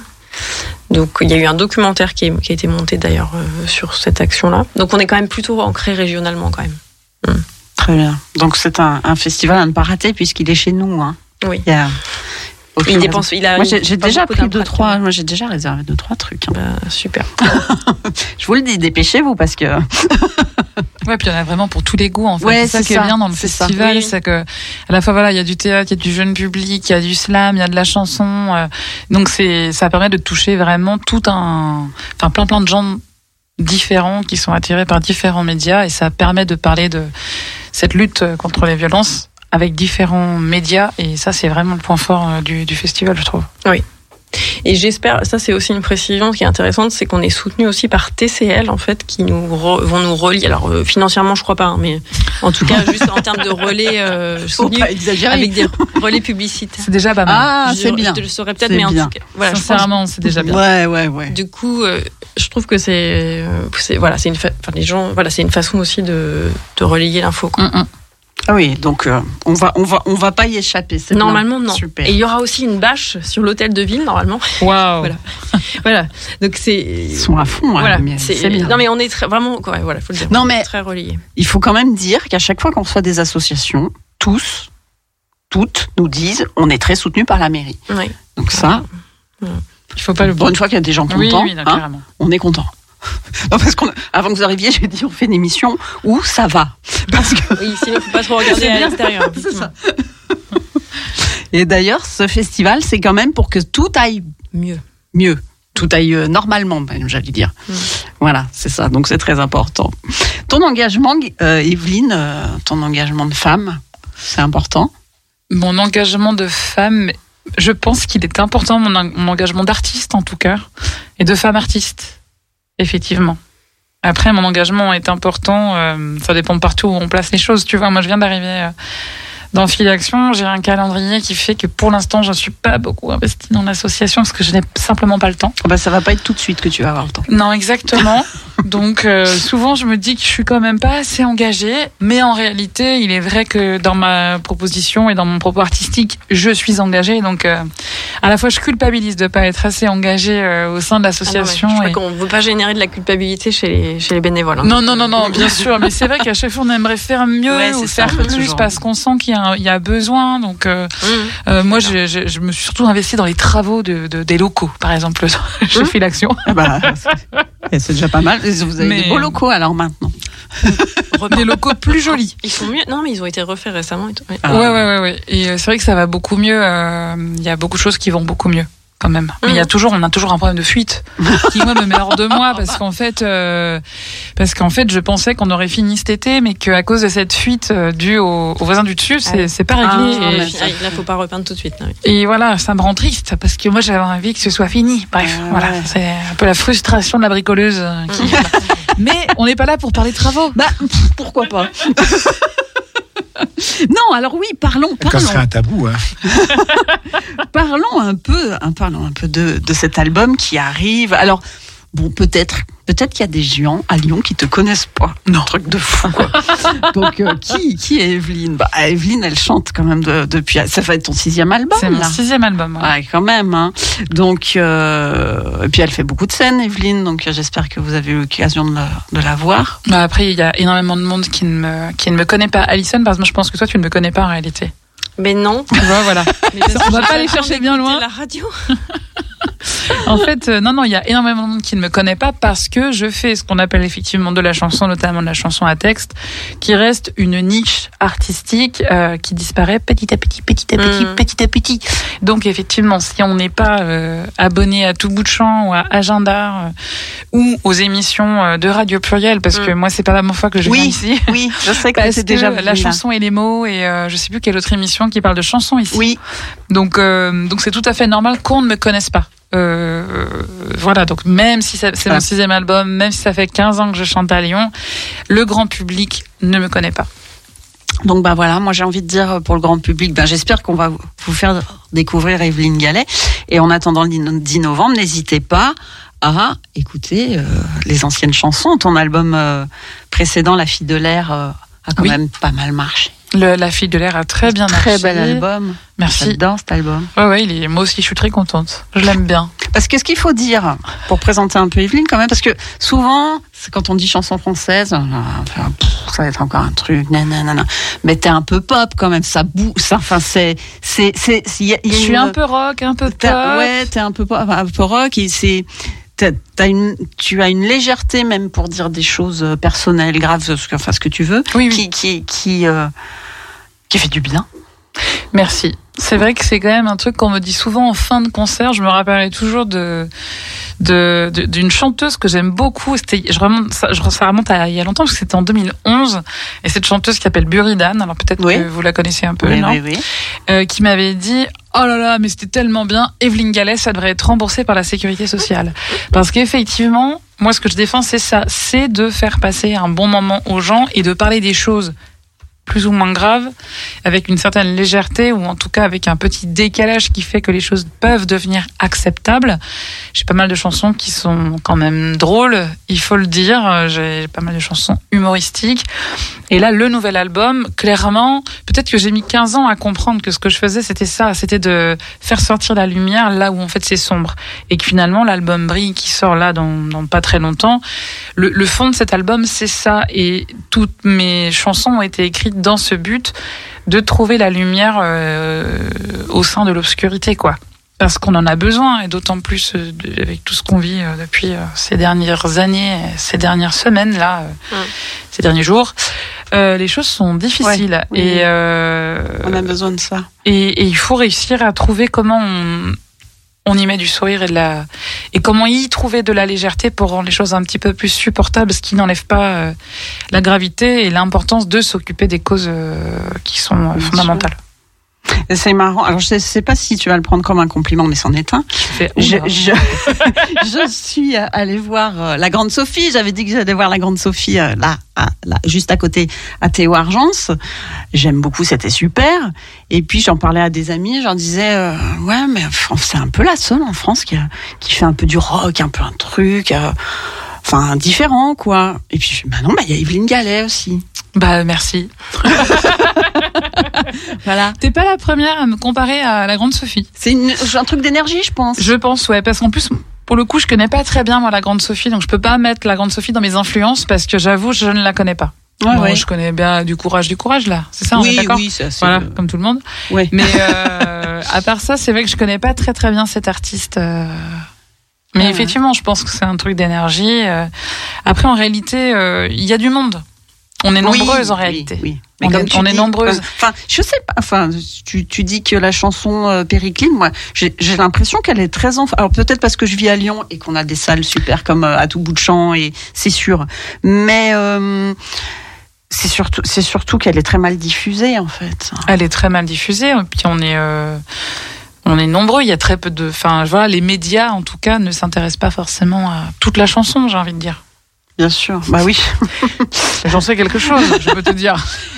Donc il y a eu un documentaire qui, est- qui a été monté d'ailleurs sur cette action-là. Donc on est quand même plutôt ancré régionalement quand même. Très bien. Donc c'est un, un festival à ne pas rater puisqu'il est chez nous. Hein. Oui. Il y a aucune Il dépense, il a Moi j'ai déjà pris deux trois. hein. Moi j'ai déjà réservé deux trois trucs. hein. Bah, super. Je vous le dis, dépêchez-vous parce que Ouais, puis il y en a vraiment pour tous les goûts en fait. Ouais, c'est ça c'est qui est bien dans le c'est ça. festival, Oui. c'est que à la fois voilà, il y a du théâtre, il y a du jeune public, il y a du slam, il y a de la chanson. euh, donc c'est ça permet de toucher vraiment tout un enfin plein plein de gens différents qui sont attirés par différents médias et ça permet de parler de cette lutte contre les violences avec différents médias et ça c'est vraiment le point fort euh, du, du festival je trouve. Et j'espère, ça c'est aussi une précision qui est intéressante, c'est qu'on est soutenu aussi par TCL en fait, qui nous re- vont nous relier. Alors euh, financièrement, je crois pas, hein, mais en tout cas juste en termes de relais euh, soutenus pas exagérer. avec des relais publicitaires. C'est déjà pas mal. Ah, Je- c'est bien. Je le saurais peut-être, mais en bien. tout cas, voilà. Sincèrement, c'est déjà bien. Ouais, ouais, ouais. Du coup, euh, je trouve que c'est, euh, voilà, c'est une, fa- enfin les gens, voilà, c'est une façon aussi de, de relayer l'info. quoi. Mm, mm. Ah oui, donc euh, on va, on va, on va pas y échapper. c'est Normalement, bien. non. Super. Et il y aura aussi une bâche sur l'hôtel de ville, normalement. Waouh. Voilà. voilà. Donc c'est. Ils sont à fond. hein, Voilà. mais c'est, bien. Non mais on est très, vraiment, ouais, voilà, faut le dire. Non, mais- très relayé. Il faut quand même dire qu'à chaque fois qu'on reçoit des associations, tous, toutes nous disent, on est très soutenu par la mairie. Oui. Donc ça, Il faut pas le pour une fois qu'il y a des gens contents, oui, non, hein, on est content. Non, parce qu'on, avant que vous arriviez, j'ai dit on fait une émission où ça va. Parce que Oui, sinon faut pas trop regarder C'est à l'extérieur. C'est ça. Et d'ailleurs, ce festival, c'est quand même pour que tout aille Mieux. mieux, tout aille euh, normalement, même, j'allais dire. Mm. Voilà, c'est ça. Donc c'est très important. Ton engagement, euh, Evelyne, euh, ton engagement de femme, c'est important? Mon engagement de femme, je pense qu'il est important, mon, en- mon engagement d'artiste en tout cas, et de femme artiste, effectivement. Après, mon engagement est important, euh, ça dépend partout où on place les choses. Tu vois, moi je viens d'arriver euh, dans Fil Action, j'ai un calendrier qui fait que pour l'instant, je ne suis pas beaucoup investie dans l'association parce que je n'ai simplement pas le temps. Ah bah, ça va pas être tout de suite que tu vas avoir le temps. Non, exactement. Donc euh, souvent je me dis que je suis quand même pas assez engagée, mais en réalité il est vrai que dans ma proposition et dans mon propos artistique je suis engagée. Donc euh, à la fois je culpabilise de pas être assez engagée euh, au sein de Ah l'association. je crois et- qu'on veut pas générer de la culpabilité chez les, chez les bénévoles. hein. non, non, non, non, bien sûr, mais c'est vrai qu'à chaque fois on aimerait faire mieux Ouais, ou ça, faire on plus parce qu'on sent qu'il y, a un- il y a besoin. Donc euh, Mmh. euh, moi je, je, je me suis surtout investie dans les travaux de, de- des locaux, par exemple, chez Mmh. Fil Action. Ah bah, c'est déjà pas mal. Vous avez Mais- des beaux locaux alors maintenant. Des locaux plus jolis. Ils sont mieux. Non, mais ils ont été refaits récemment. Et tout. Ouais. Ah. Ouais, ouais, ouais, ouais. Et euh, c'est vrai que ça va beaucoup mieux. euh, Il y a beaucoup de choses qui vont beaucoup mieux. Quand même. Mais il y a Mhm. toujours, on a toujours un problème de fuite qui moi me met hors de moi parce qu'en fait, euh, parce qu'en fait, je pensais qu'on aurait fini cet été, mais qu'à cause de cette fuite euh, due au, au voisin du dessus, c'est Ah. c'est pas Ah, réglé. mais et, Ah, Là, faut pas repeindre tout de suite. non, oui. et voilà, ça me rend triste parce que moi j'avais envie que ce soit fini. Bref, Ah, voilà, ouais. c'est un peu la frustration de la bricoleuse. euh, qui-. Mais on n'est pas là pour parler travaux. Bah, pourquoi pas Non, alors oui, parlons, Quand parlons, serait un tabou, hein. parlons un peu, hein, parlons un peu de, de cet album qui arrive. Alors, bon, peut-être, peut-être qu'il y a des gens à Lyon qui te connaissent pas. Non, truc de fou. Quoi. Donc, euh, qui, qui est Evelyne? Bah, Evelyne, elle chante quand même de- depuis. Ça va être ton sixième album. C'est mon là. sixième album. ouais. Ouais, quand même. Hein. Donc, euh, et puis elle fait beaucoup de scènes, Evelyne. Donc, euh, j'espère que vous avez eu l'occasion de, la- de la voir. Bah après, il y a énormément de monde qui ne me, qui ne me connaît pas. Alison, parce que moi, je pense que toi, tu ne me connais pas en réalité. Mais non. Tu vois, voilà. Mais On va pas temps chercher bien loin. La radio. En fait, euh, non, non, il y a énormément de monde qui ne me connaît pas parce que je fais ce qu'on appelle effectivement de la chanson, notamment de la chanson à texte, qui reste une niche artistique euh, qui disparaît petit à petit, petit à petit, Mm. petit à petit. Donc effectivement, si on n'est pas euh, abonné à Tout bout de champ ou à Agenda ou aux émissions de Radio Pluriel, parce Mm. que moi, c'est pas la première fois que je Oui. viens ici. Oui, je sais que c'est que déjà la chanson et les mots et je sais plus quelle autre émission qui parle de chansons ici. Oui, Donc euh, donc c'est tout à fait normal qu'on ne me connaisse pas. euh, voilà, donc même si c'est mon Voilà. sixième album, même si ça fait 15 ans que je chante à Lyon, le grand public ne me connaît pas. Donc bah voilà, moi j'ai envie de dire pour le grand public, ben j'espère qu'on va vous faire découvrir Evelyne Gallet. Et en attendant le 10 novembre, n'hésitez pas à écouter euh, les anciennes chansons. Ton album euh, précédent, La fille de l'air, euh, a quand Oui. même pas mal marché. Le- la fille de l'air a très bien Très marché. bel album. Merci. J'adore cet album. Ouais, ouais, il est, moi aussi, je suis très contente. Je l'aime bien. Parce que ce qu'il faut dire pour présenter un peu Evelyne quand même, parce que souvent, quand on dit chanson française, pff, ça va être encore un truc, nanana. Mais t'es un peu pop quand même, ça boue, ça, enfin c'est, c'est, c'est, y a- Je a suis une- un peu rock, un peu pop. Ouais, t'es un peu, po- un peu rock et c'est. T'as une, tu as une légèreté même pour dire des choses euh, personnelles, graves, ce que, enfin ce que tu veux, Oui, oui. qui qui qui, euh, qui fait du bien. Merci. C'est vrai que c'est quand même un truc qu'on me dit souvent en fin de concert. Je me rappellerai toujours de de- de- d'une chanteuse que j'aime beaucoup. C'était, je remonte, ça, je- ça remonte à il y a longtemps parce que c'était en 2011. Et cette chanteuse qui s'appelle Buridan. Alors peut-être Oui. que vous la connaissez un peu, Oui, non oui. Euh, Qui m'avait dit. Oh là là, mais c'était tellement bien. Evelyne Gallet, ça devrait être remboursé par la sécurité sociale. Parce qu'effectivement, moi, ce que je défends, c'est ça. C'est de faire passer un bon moment aux gens et de parler des choses plus ou moins graves, avec une certaine légèreté ou en tout cas avec un petit décalage qui fait que les choses peuvent devenir acceptables. J'ai pas mal de chansons qui sont quand même drôles, il faut le dire. J'ai pas mal de chansons humoristiques. Et là, le nouvel album, clairement, peut-être que j'ai mis 15 ans à comprendre que ce que je faisais, c'était ça, c'était de faire sortir la lumière là où en fait c'est sombre. Et que finalement, l'album Brille qui sort là dans, dans pas très longtemps, le, le fond de cet album, c'est ça. Et toutes mes chansons ont été écrites dans ce but de trouver la lumière euh, au sein de l'obscurité, quoi. Parce qu'on en a besoin, et d'autant plus euh, avec tout ce qu'on vit euh, depuis ces dernières années, ces dernières semaines, là, ces derniers jours. Euh, les choses sont difficiles. oui. Et, euh, On a besoin de ça. et, et il faut réussir à trouver comment on, on y met du sourire et de la et comment y trouver de la légèreté pour rendre les choses un petit peu plus supportables, ce qui n'enlève pas euh, la gravité et l'importance de s'occuper des causes euh, qui sont euh, fondamentales. C'est marrant. Alors je sais, sais pas si tu vas le prendre comme un compliment, mais c'en est un. Fait, Je, oula. je, je suis allée voir euh, la Grande Sophie. J'avais dit que j'allais voir la Grande Sophie euh, là, juste à côté, à Théo Argence. J'aime beaucoup, c'était super. Et puis j'en parlais à des amis, j'en disais euh, ouais, mais c'est un peu la seule en France qui, a- qui fait un peu du rock, un peu un truc. euh, Enfin, différent, quoi. Et puis, je bah non, bah, il y a Evelyne Gallet aussi. Bah merci. Voilà. T'es pas la première à me comparer à la grande Sophie. C'est un truc d'énergie, je pense. Je pense ouais parce qu'en plus pour le coup je connais pas très bien moi la grande Sophie donc je peux pas mettre la grande Sophie dans mes influences parce que j'avoue je ne la connais pas. Ouais, Bon, ouais. je connais bien du courage du courage là, c'est ça on est d'accord oui, ça, c'est Voilà, le- comme tout le monde. Ouais. Mais euh, à part ça, c'est vrai que je connais pas très très bien cet artiste. euh. Mais Ah ouais. effectivement, je pense que c'est un truc d'énergie. euh. Après, en réalité, euh, il y a du monde. On est Oui, nombreuses en oui, réalité. Oui, On est- nombreuses. Enfin, je sais pas. Enfin, tu, tu dis que la chanson euh, Péricline, moi, j'ai l'impression qu'elle est très enfant. Alors peut-être parce que je vis à Lyon et qu'on a des salles super comme euh, à tout bout de champ et c'est sûr. Mais euh, c'est surtout, c'est surtout qu'elle est très mal diffusée en fait. Elle est très mal diffusée. Et puis on est, euh, on est nombreux. Il y a très peu de. Enfin, voilà, les médias en tout cas ne s'intéressent pas forcément à toute la chanson. J'ai envie de dire. Bien sûr. Bah oui. J'en sais quelque chose. je peux te dire.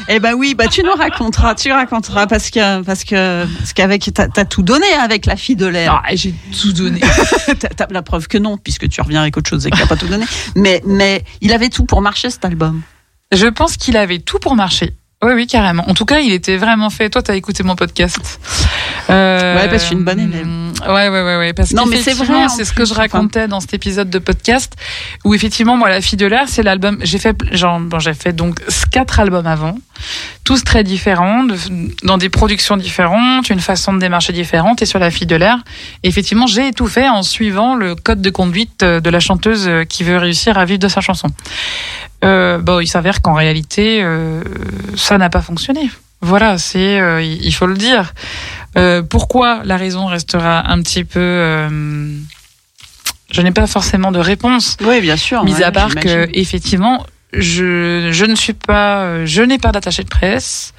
Eh ben oui, bah tu nous raconteras, tu raconteras parce que parce que parce qu'avec t'as as tout donné avec la fille de l'air. Ah, j'ai tout donné. T'as t'as la preuve que non, puisque tu reviens avec autre chose et qu'il n'a pas tout donné. Mais, mais il avait tout pour marcher cet album. Je pense qu'il avait tout pour marcher. Oui, oui, carrément. En tout cas, il était vraiment fait. Toi, t'as écouté mon podcast. Euh, Ouais, parce que je suis une bonne élève. Ouais, ouais, ouais, ouais. Parce Non, mais c'est vrai, c'est ce que je racontais dans cet épisode de podcast où effectivement, moi, La Fille de l'air, c'est l'album. J'ai fait, genre, bon, j'ai fait donc quatre albums avant, tous très différents, de- dans des productions différentes, une façon de démarcher différente. Et sur La Fille de l'air, effectivement, j'ai tout fait en suivant le code de conduite euh, de la chanteuse euh, qui veut réussir à vivre de sa chanson. Euh, bon, il s'avère qu'en réalité, euh, ça n'a pas fonctionné. Voilà, c'est, euh, il faut le dire. Euh, pourquoi la raison restera un petit peu. euh, je n'ai pas forcément de réponse, Oui, bien sûr. mis ouais, à part que effectivement, je, je ne suis pas, je n'ai pas d'attaché de presse.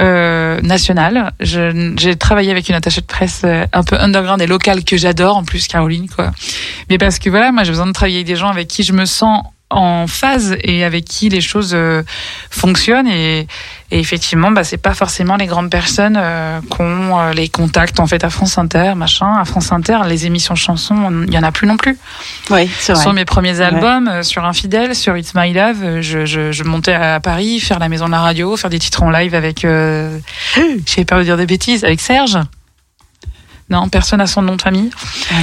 euh, nationale. J'ai travaillé avec une attachée de presse euh, un peu underground et locale que j'adore en plus, Caroline, quoi. Mais parce que voilà, moi j'ai besoin de travailler avec des gens avec qui je me sens en phase et avec qui les choses euh, fonctionnent et, et effectivement bah c'est pas forcément les grandes personnes euh, qui ont euh, les contacts en fait à France Inter machin à France Inter les émissions chansons il y en a plus non plus Oui, c'est vrai. sur mes premiers albums, euh, sur Infidèle, sur It's My Love, euh, je, je, je montais à Paris, faire la maison de la radio, faire des titres en live avec. Euh, J'ai peur de dire des bêtises, avec Serge. Non, personne n'a son nom de famille.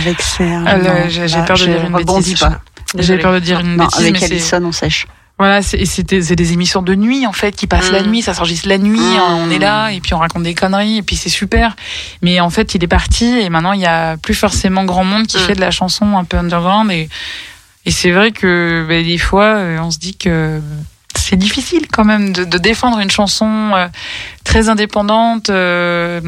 Avec Serge. Euh, j'ai- là, peur de dire une bêtise. pas. J'ai peur de dire une Non, bêtise, avec mais on sèche. voilà, c'est et c'était c'est des émissions de nuit en fait qui passent la Mm. nuit, ça s'enregistre la nuit, Mm. hein, on est là et puis on raconte des conneries et puis c'est super. Mais en fait, il est parti et maintenant il y a plus forcément grand monde qui Mm. fait de la chanson un peu underground et et c'est vrai que ben, des fois euh, on se dit que c'est difficile quand même de, de défendre une chanson euh, très indépendante euh,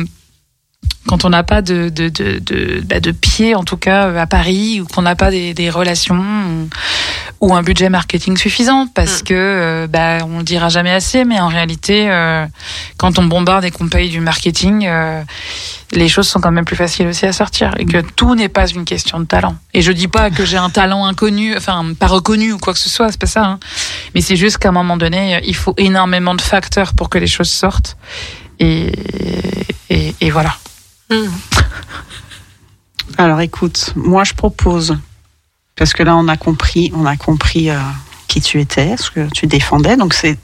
quand on n'a pas de de, de, de, bah, de pied en tout cas à Paris ou qu'on n'a pas des, des relations ou, ou un budget marketing suffisant parce Mm. que euh, bah, on le dira jamais assez mais en réalité euh, quand on bombarde et qu'on paye du marketing euh, les choses sont quand même plus faciles aussi à sortir et que tout n'est pas une question de talent et je dis pas que j'ai un talent inconnu enfin pas reconnu ou quoi que ce soit c'est pas ça hein. mais c'est juste qu'à un moment donné il faut énormément de facteurs pour que les choses sortent et et, et voilà Hmm. Alors écoute, moi je propose, parce que là on a compris, on a compris euh, qui tu étais, ce que tu défendais, donc c'est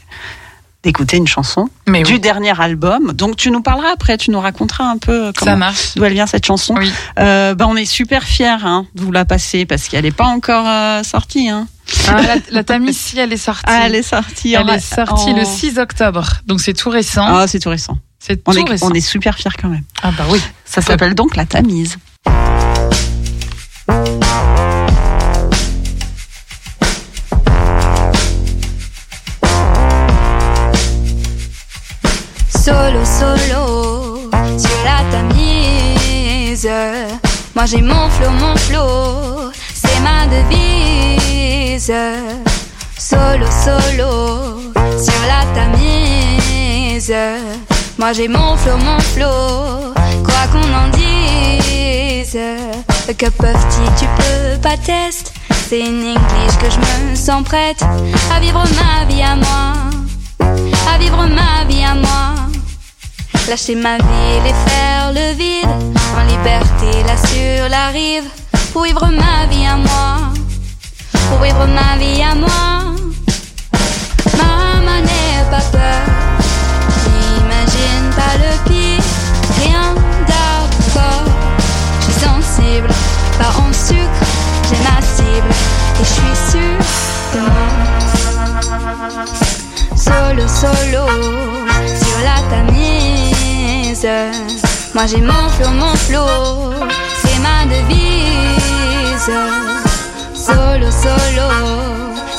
d'écouter une chanson mais du oui, dernier album. Donc tu nous parleras après, tu nous raconteras un peu ça comment, marche d'où elle vient cette chanson. oui Euh, bah, on est super fiers hein, de vous la passer parce qu'elle n'est pas encore euh, sortie. Hein. Ah, la, la Tamis, si elle est sortie Ah, elle est sortie. Elle est sortie en- le 6 octobre, donc c'est tout récent. Ah, c'est tout récent. C'est On est, on est super fiers quand même. Ah bah oui. Ça s'appelle donc La Tamise. Solo, solo, sur la tamise. Moi j'ai mon flow, mon flow, c'est ma devise. Solo, solo, sur la tamise. Moi j'ai mon flow, mon flow, quoi qu'on en dise. Que peuvent-ils, tu peux pas tester. C'est une English que je me sens prête à vivre ma vie à moi à vivre ma vie à moi. Lâcher ma ville et faire le vide, en liberté là sur la rive, pour vivre ma vie à moi, pour vivre ma vie à moi. Maman n'aie pas peur, pas le pire, rien d'accord. Je suis sensible, pas en sucre, j'ai ma cible, et je suis sûre solo, solo, sur la tamise. Moi j'ai mon flow, mon flow, c'est ma devise. Solo, solo,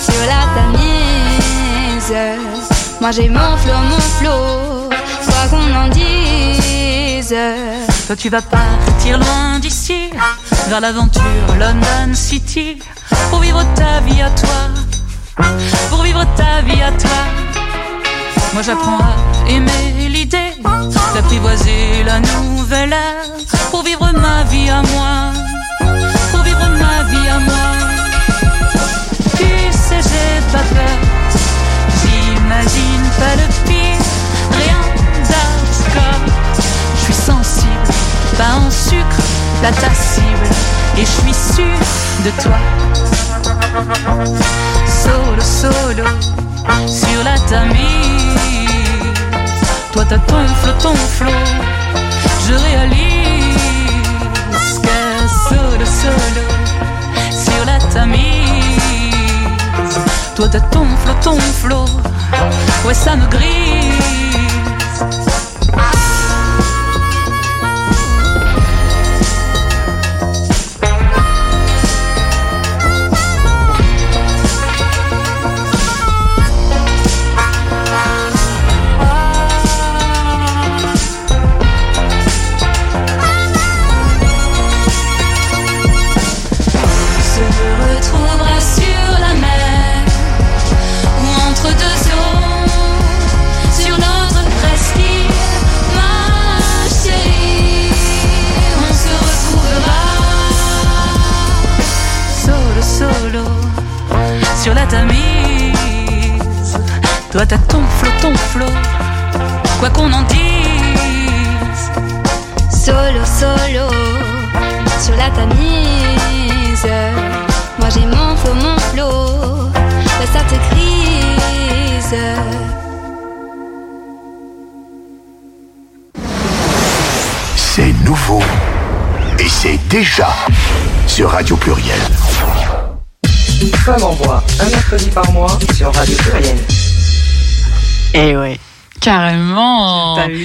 sur la tamise. Moi j'ai mon flow, mon flow, qu'on en dise. Toi tu vas partir loin d'ici, vers l'aventure London City, pour vivre ta vie à toi, pour vivre ta vie à toi. Moi j'apprends à aimer l'idée, d'apprivoiser la nouvelle ère, pour vivre ma vie à moi, pour vivre ma vie à moi. Tu sais j'ai pas peur, j'imagine pas le pire, rien d'hardcore. Je suis sensible, pas en sucre, la ta cible, et je suis sûre de toi. Solo, solo, sur la tamise. Toi t'as ton flot, ton flot, je réalise que solo, solo, sur la tamise. Toi t'as ton flot, ton flot, ouais ça me grise. Se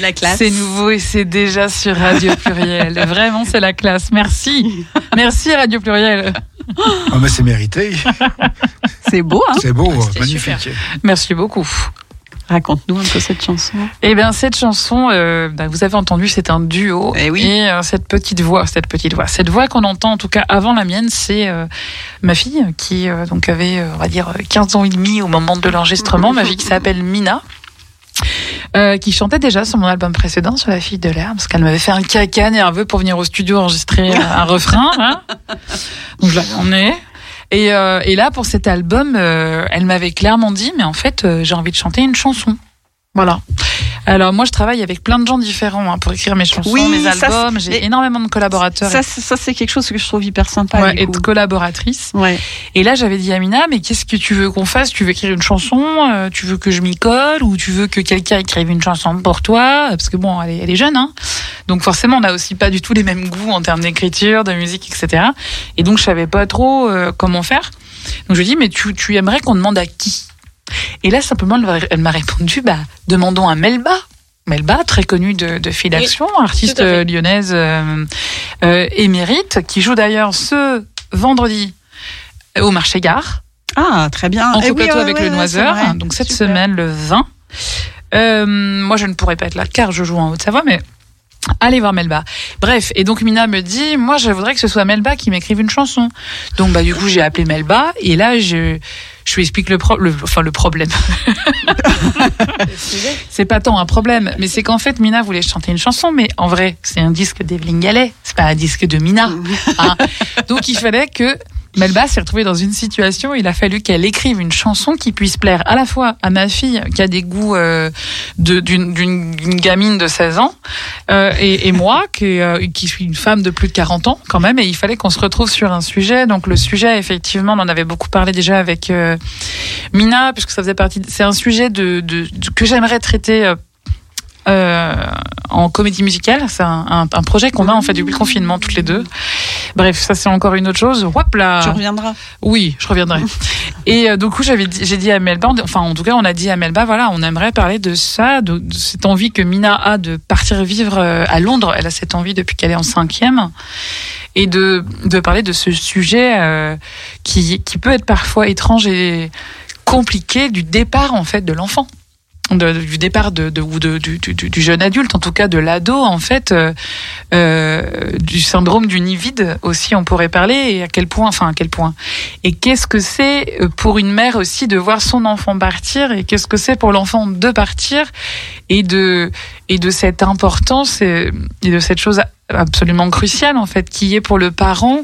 la classe. C'est nouveau et c'est déjà sur Radio Pluriel. Vraiment, c'est la classe. Merci. Merci Radio Pluriel. Ah, mais c'est mérité. C'est beau, hein C'est beau, magnifique. Merci beaucoup. Raconte-nous un peu cette chanson. Eh bien, cette chanson, euh, bah, vous avez entendu, c'est un duo. Eh oui. Et euh, cette petite voix, cette petite voix, cette voix qu'on entend en tout cas avant la mienne, c'est euh, ma fille qui euh, donc avait, on va dire, 15 ans et demi au moment de l'enregistrement. ma fille qui s'appelle Mina. Euh, qui chantait déjà sur mon album précédent, sur La fille de l'air, parce qu'elle m'avait fait un caca nerveux pour venir au studio enregistrer euh, un refrain. hein. Donc je l'avais emmenée. Et, euh, et là, pour cet album, euh, elle m'avait clairement dit, mais en fait, euh, j'ai envie de chanter une chanson. Voilà. Alors moi, je travaille avec plein de gens différents hein, pour écrire mes chansons, Oui, mes albums. J'ai énormément de collaborateurs Ça, c'est- ça c'est quelque chose que je trouve hyper sympa. ouais, et de collaboratrices. Ouais. Et là, j'avais dit à Mina, mais qu'est-ce que tu veux qu'on fasse? Tu veux écrire une chanson? Euh, Tu veux que je m'y colle? Ou tu veux que quelqu'un écrive une chanson pour toi? Parce que bon, elle est, elle est jeune, hein donc forcément, on n'a aussi pas du tout les mêmes goûts en termes d'écriture, de musique, etc. Et donc, je savais pas trop euh, comment faire. Donc, je lui ai dit, mais tu, tu aimerais qu'on demande à qui? Et là, simplement, elle m'a- répondu, bah, demandons à Melba. Melba, très connue de, de Fil Action, artiste euh, lyonnaise euh, euh, émérite, qui joue d'ailleurs ce vendredi au marché gare, Ah, très bien. en Eh oui, photo ouais, avec ouais, le Noiseur. vrai. Donc cette Super. semaine, le 20. Euh, moi, je ne pourrais pas être là car je joue en Haute-Savoie, mais allez voir Melba. Bref, et donc Mina me dit, moi, je voudrais que ce soit Melba qui m'écrive une chanson. Donc, bah, du coup, j'ai appelé Melba et là, je, je lui explique le, pro- le, enfin, le problème. c'est pas tant un problème, mais c'est qu'en fait, Mina voulait chanter une chanson, mais en vrai, c'est un disque d'Evelyne Gallet, c'est pas un disque de Mina. hein. Donc, il fallait que Melba s'est retrouvée dans une situation où il a fallu qu'elle écrive une chanson qui puisse plaire à la fois à ma fille qui a des goûts euh, d'une gamine de 16 ans euh, et, moi qui, euh, qui suis une femme de plus de 40 ans quand même et il fallait qu'on se retrouve sur un sujet. Donc le sujet effectivement on en avait beaucoup parlé déjà avec Mina puisque ça faisait partie c'est un sujet que j'aimerais traiter en comédie musicale. C'est un, un- un projet qu'on a en fait depuis le confinement toutes les deux. Bref, ça c'est encore une autre chose. Hop là. Tu reviendras. Oui, je reviendrai. Et euh, du coup, j'avais j'ai dit à Melba, enfin en tout cas, on a dit à Melba, voilà, on aimerait parler de ça, de, de cette envie que Mina a de partir vivre euh, à Londres. Elle a cette envie depuis qu'elle est en cinquième. Et de, de parler de ce sujet euh, qui, qui peut être parfois étrange et compliqué du départ en fait de l'enfant. De- du départ de, de, ou de, du, du, du jeune adulte, en tout cas de l'ado, en fait, euh, euh, du syndrome du nid vide aussi, on pourrait parler, et à quel point, enfin à quel point. Et qu'est-ce que c'est euh, pour une mère aussi de voir son enfant partir, et qu'est-ce que c'est pour l'enfant de partir, et de et de cette importance et, et de cette chose absolument cruciale en fait, qui est pour le parent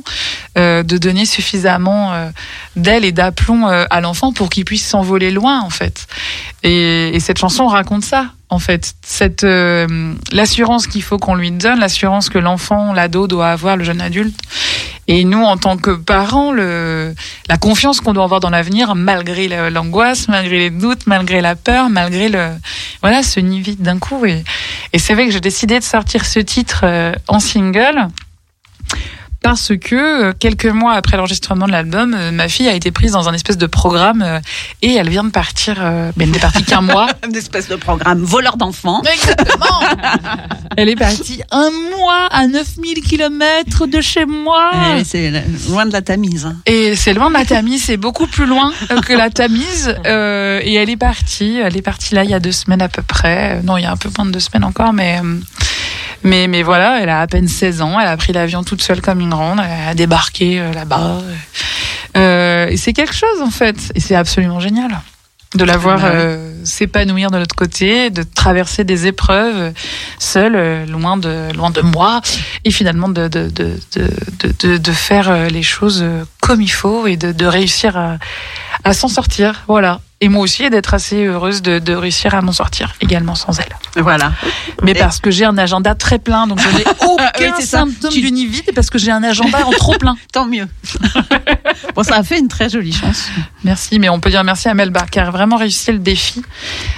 euh, de donner suffisamment euh, d'aile et d'aplomb euh, à l'enfant pour qu'il puisse s'envoler loin en fait. Et, et cette chanson raconte ça en fait, cette euh, l'assurance qu'il faut qu'on lui donne, l'assurance que l'enfant, l'ado doit avoir, le jeune adulte. Et nous, en tant que parents, le, la confiance qu'on doit avoir dans l'avenir, malgré l'angoisse, malgré les doutes, malgré la peur, malgré le, voilà, ce nid d'un coup. Et, et c'est vrai que j'ai décidé de sortir ce titre euh, en single parce que euh, quelques mois après l'enregistrement de l'album, euh, ma fille a été prise dans un espèce de programme euh, et elle vient de partir. euh, ben, elle n'est partie qu'un mois. Une espèce de programme voleur d'enfants. Exactement. Elle est partie un mois à 9000 km de chez moi. Eh, c'est loin de la Tamise. hein. Et c'est loin de la Tamise, c'est beaucoup plus loin que la Tamise. euh, et elle est partie, elle est partie là il y a deux semaines à peu près. Non, il y a un peu moins de deux semaines encore, mais mais mais voilà, elle a à peine 16 ans, elle a pris l'avion toute seule comme une grande, elle a débarqué euh, là-bas. Euh, et c'est quelque chose en fait, et c'est absolument génial de la voir bah euh, s'épanouir de l'autre côté, de traverser des épreuves seule, loin de loin de moi, et finalement de de de de, de, faire les choses comme il faut et de, de réussir à, à s'en sortir, voilà. Et moi aussi, d'être assez heureuse de, de réussir à m'en sortir également sans elle. Voilà. Mais Et- parce que j'ai un agenda très plein, donc je n'ai aucun Oui, symptôme Tu- d'univide parce que j'ai un agenda en trop plein. Tant mieux. bon, ça a fait une très jolie chanson. Merci, mais on peut dire merci à Melba qui a vraiment réussi le défi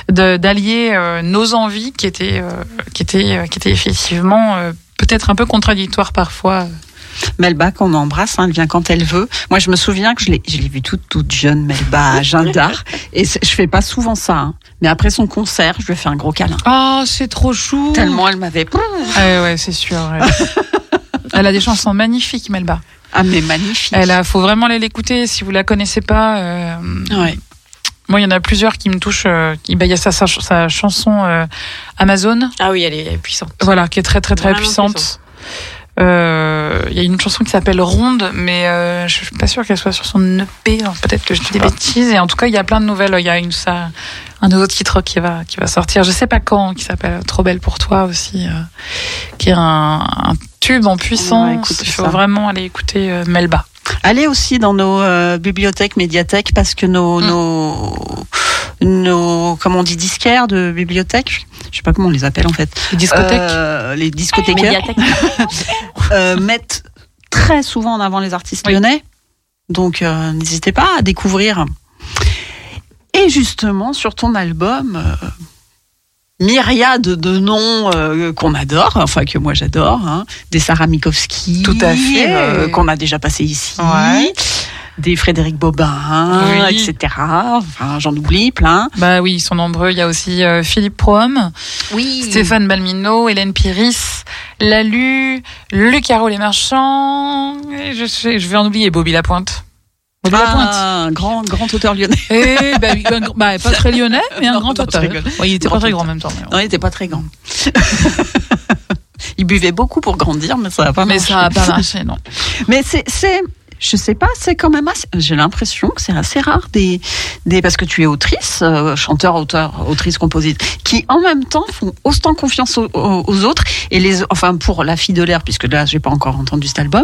d'allier euh, nos envies qui étaient, euh, qui étaient, euh, qui étaient effectivement euh, peut-être un peu contradictoires parfois. Melba qu'on embrasse, hein, elle vient quand elle veut. Moi, je me souviens que je l'ai, je l'ai vue toute, toute jeune, Melba, à Jeanne d'Arc. Et c'est- je fais pas souvent ça. hein. Mais après son concert, je lui ai fait un gros câlin. Oh, c'est trop chou. Tellement elle m'avait. Ah ouais, ouais, c'est sûr. ouais. Elle a des chansons magnifiques, Melba. Ah, mais magnifique. Elle a, faut vraiment aller l'écouter si vous la connaissez pas. euh, Ouais. Moi, il y en a plusieurs qui me touchent. euh, qui- bah, Il y a sa, sa, sa chanson euh, Amazon, Ah oui, elle est puissante. voilà, qui est très très très puissante. Puissante. Euh, Il y a une chanson qui s'appelle Ronde, mais euh, je suis pas sûre qu'elle soit sur son EP. Peut-être que je dis des bêtises. Et en tout cas, il y a plein de nouvelles. Il y a une, ça, un nouveau titre qui va qui va sortir. Je sais pas quand, qui s'appelle Trop belle pour toi aussi, euh, qui est un, un tube en puissance. Il faut ça. vraiment aller écouter euh, Melba. Allez aussi dans nos euh, bibliothèques, médiathèques, parce que nos, Mm. nos, nos, comment on dit, disquaires de bibliothèques, je sais pas comment on les appelle en fait, Les discothèques. Euh, les discothécaires, euh, mettent très souvent en avant les artistes Oui. lyonnais. Donc euh, n'hésitez pas à découvrir. Et justement, sur ton album, euh, myriade de noms euh, qu'on adore, enfin que moi j'adore, hein, des Sarah Mikowski, Tout à fait. euh, qu'on a déjà passé ici, Ouais. des Frédéric Bobin, Oui. etc. Enfin, j'en oublie plein. Bah oui, ils sont nombreux. Il y a aussi euh, Philippe Prohomme, Oui. Stéphane Balmino, Hélène Piris, Lalu, Luc Les Marchands. Et je, je vais en oublier Bobby Lapointe. Lapointe. Ah, un grand, grand auteur lyonnais. Eh bah, un gr- bah, pas très lyonnais, mais un Non, grand non, auteur. Ouais, il était Grand pas très grand en même temps. mais- Non, il était pas très grand. il buvait beaucoup pour grandir, mais ça n'a pas Mais marché. ça n'a pas marché, non. Mais c'est, c'est, je sais pas, c'est quand même assez, j'ai l'impression que c'est assez rare des, des, parce que tu es autrice, euh, chanteur, auteur, autrice, composite, qui en même temps font autant confiance aux, autres et les, enfin, pour la fille de l'air, puisque là, j'ai pas encore entendu cet album,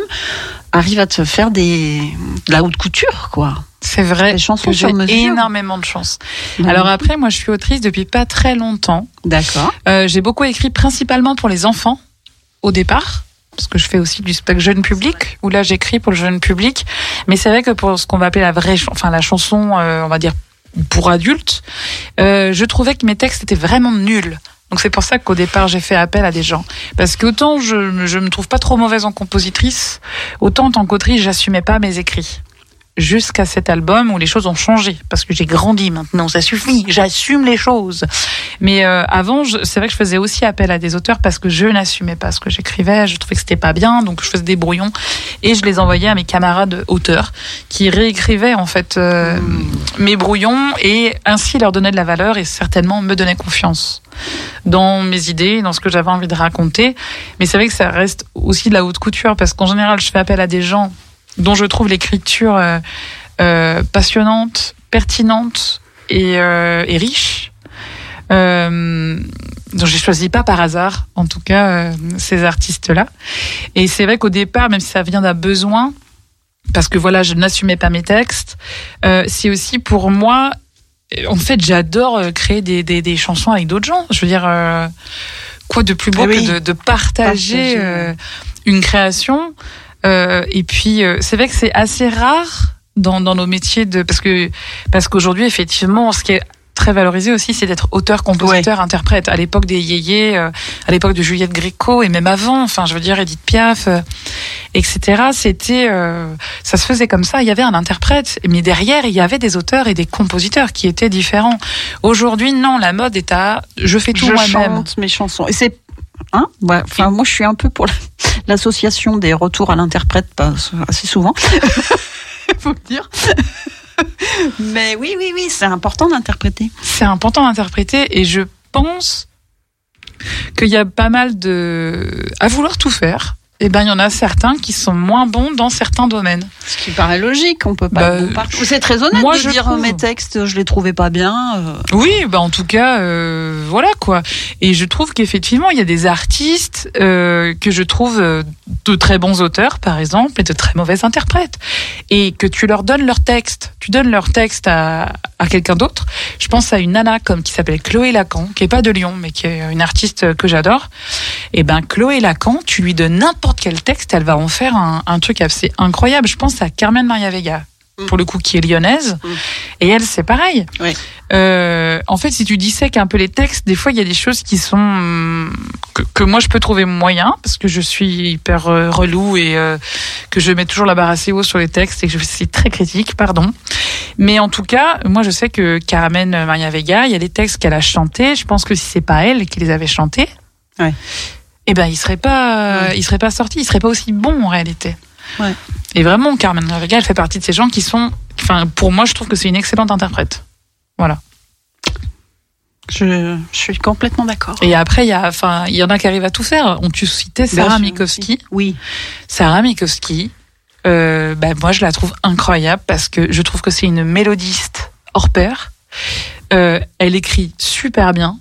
arrive à te faire des, de la haute couture, quoi. C'est vrai. J'ai énormément de chance. Alors après, moi, je suis autrice depuis pas très longtemps. D'accord. Euh, j'ai beaucoup écrit principalement pour les enfants au départ. Parce que je fais aussi du spectacle jeune public, où là j'écris pour le jeune public. Mais c'est vrai que pour ce qu'on va appeler la vraie, enfin la chanson, euh, on va dire pour adultes, euh, je trouvais que mes textes étaient vraiment nuls. Donc c'est pour ça qu'au départ j'ai fait appel à des gens. Parce qu'autant je, je me trouve pas trop mauvaise en compositrice, autant en tant qu'autrice j'assumais pas mes écrits. Jusqu'à cet album où les choses ont changé. Parce que j'ai grandi maintenant, ça suffit, j'assume les choses. Mais euh, avant, c'est vrai que je faisais aussi appel à des auteurs parce que je n'assumais pas ce que j'écrivais, je trouvais que c'était pas bien, donc je faisais des brouillons et je les envoyais à mes camarades auteurs qui réécrivaient en fait euh, mes brouillons et ainsi leur donnaient de la valeur et certainement me donnaient confiance dans mes idées, dans ce que j'avais envie de raconter. Mais c'est vrai que ça reste aussi de la haute couture parce qu'en général, je fais appel à des gens dont je trouve l'écriture euh, euh, passionnante, pertinente et, euh, et riche. Euh, donc j'ai choisi pas par hasard, en tout cas, ces artistes-là. Et c'est vrai qu'au départ, même si ça vient d'un besoin, parce que voilà, je n'assumais pas mes textes, c'est aussi pour moi. En fait, j'adore créer des, des, des chansons avec d'autres gens. Je veux dire, euh, quoi de plus beau Ah oui. que de, de partager, Partager, euh, une création Et puis, euh, c'est vrai que c'est assez rare dans, dans nos métiers de parce que parce qu'aujourd'hui, effectivement, ce qui est très valorisé aussi, c'est d'être auteur, compositeur, interprète. À l'époque des yéyés, euh, à l'époque de Juliette Gréco et même avant, enfin, je veux dire Edith Piaf, euh, etc. C'était, euh, ça se faisait comme ça. Il y avait un interprète, mais derrière, il y avait des auteurs et des compositeurs qui étaient différents. Aujourd'hui, non, la mode est à, je fais tout je moi-même. chante mes chansons. Et c'est, hein, enfin, moi, je suis un peu pour la- l'association des retours à l'interprète, assez souvent. Faut le dire. Mais oui, oui, oui, c'est important d'interpréter. c'est important d'interpréter et je pense qu'il y a pas mal de à vouloir tout faire eh ben il y en a certains qui sont moins bons dans certains domaines. Ce qui paraît logique, on peut pas Bah, bon partout. C'est très honnête moi, de je dire trouve. mes textes, je les trouvais pas bien. euh. Oui, bah en tout cas, euh, voilà quoi. Et je trouve qu'effectivement, il y a des artistes euh, que je trouve de très bons auteurs, par exemple, et de très mauvais interprètes. Et que tu leur donnes leur texte, tu donnes leur texte à, à quelqu'un d'autre. Je pense à une nana comme qui s'appelle Chloé Lacan, qui est pas de Lyon, mais qui est une artiste que j'adore. Et ben Chloé Lacan, tu lui donnes n'importe quel texte, elle va en faire un, un truc assez incroyable. Je pense à Carmen Maria Vega. Pour le coup, qui est lyonnaise. Mm. Et elle, c'est pareil. Oui. Euh, en fait, si tu dissèques un peu les textes, des fois, il y a des choses qui sont hum, que, que moi je peux trouver moyen parce que je suis hyper euh, relou et euh, que je mets toujours la barre assez haut sur les textes et que je suis très critique, pardon. Mais en tout cas, moi, je sais que Carmen Maria Vega, il y a des textes qu'elle a chantés. Je pense que si c'est pas elle qui les avait chantés, Ouais. Eh ben, il serait pas, Ouais. il serait pas sorti, il serait pas aussi bon en réalité. Ouais. Et vraiment, Carmen Vega, elle fait partie de ces gens qui sont, enfin, pour moi, je trouve que c'est une excellente interprète. Voilà. Je, je suis complètement d'accord. Et après, il y a, enfin, il y en a qui arrivent à tout faire. On tu citais Sarah Mikowski. Oui. Sarah Mikowski, euh, bah, moi, je la trouve incroyable parce que je trouve que c'est une mélodiste hors pair. Euh, elle écrit super bien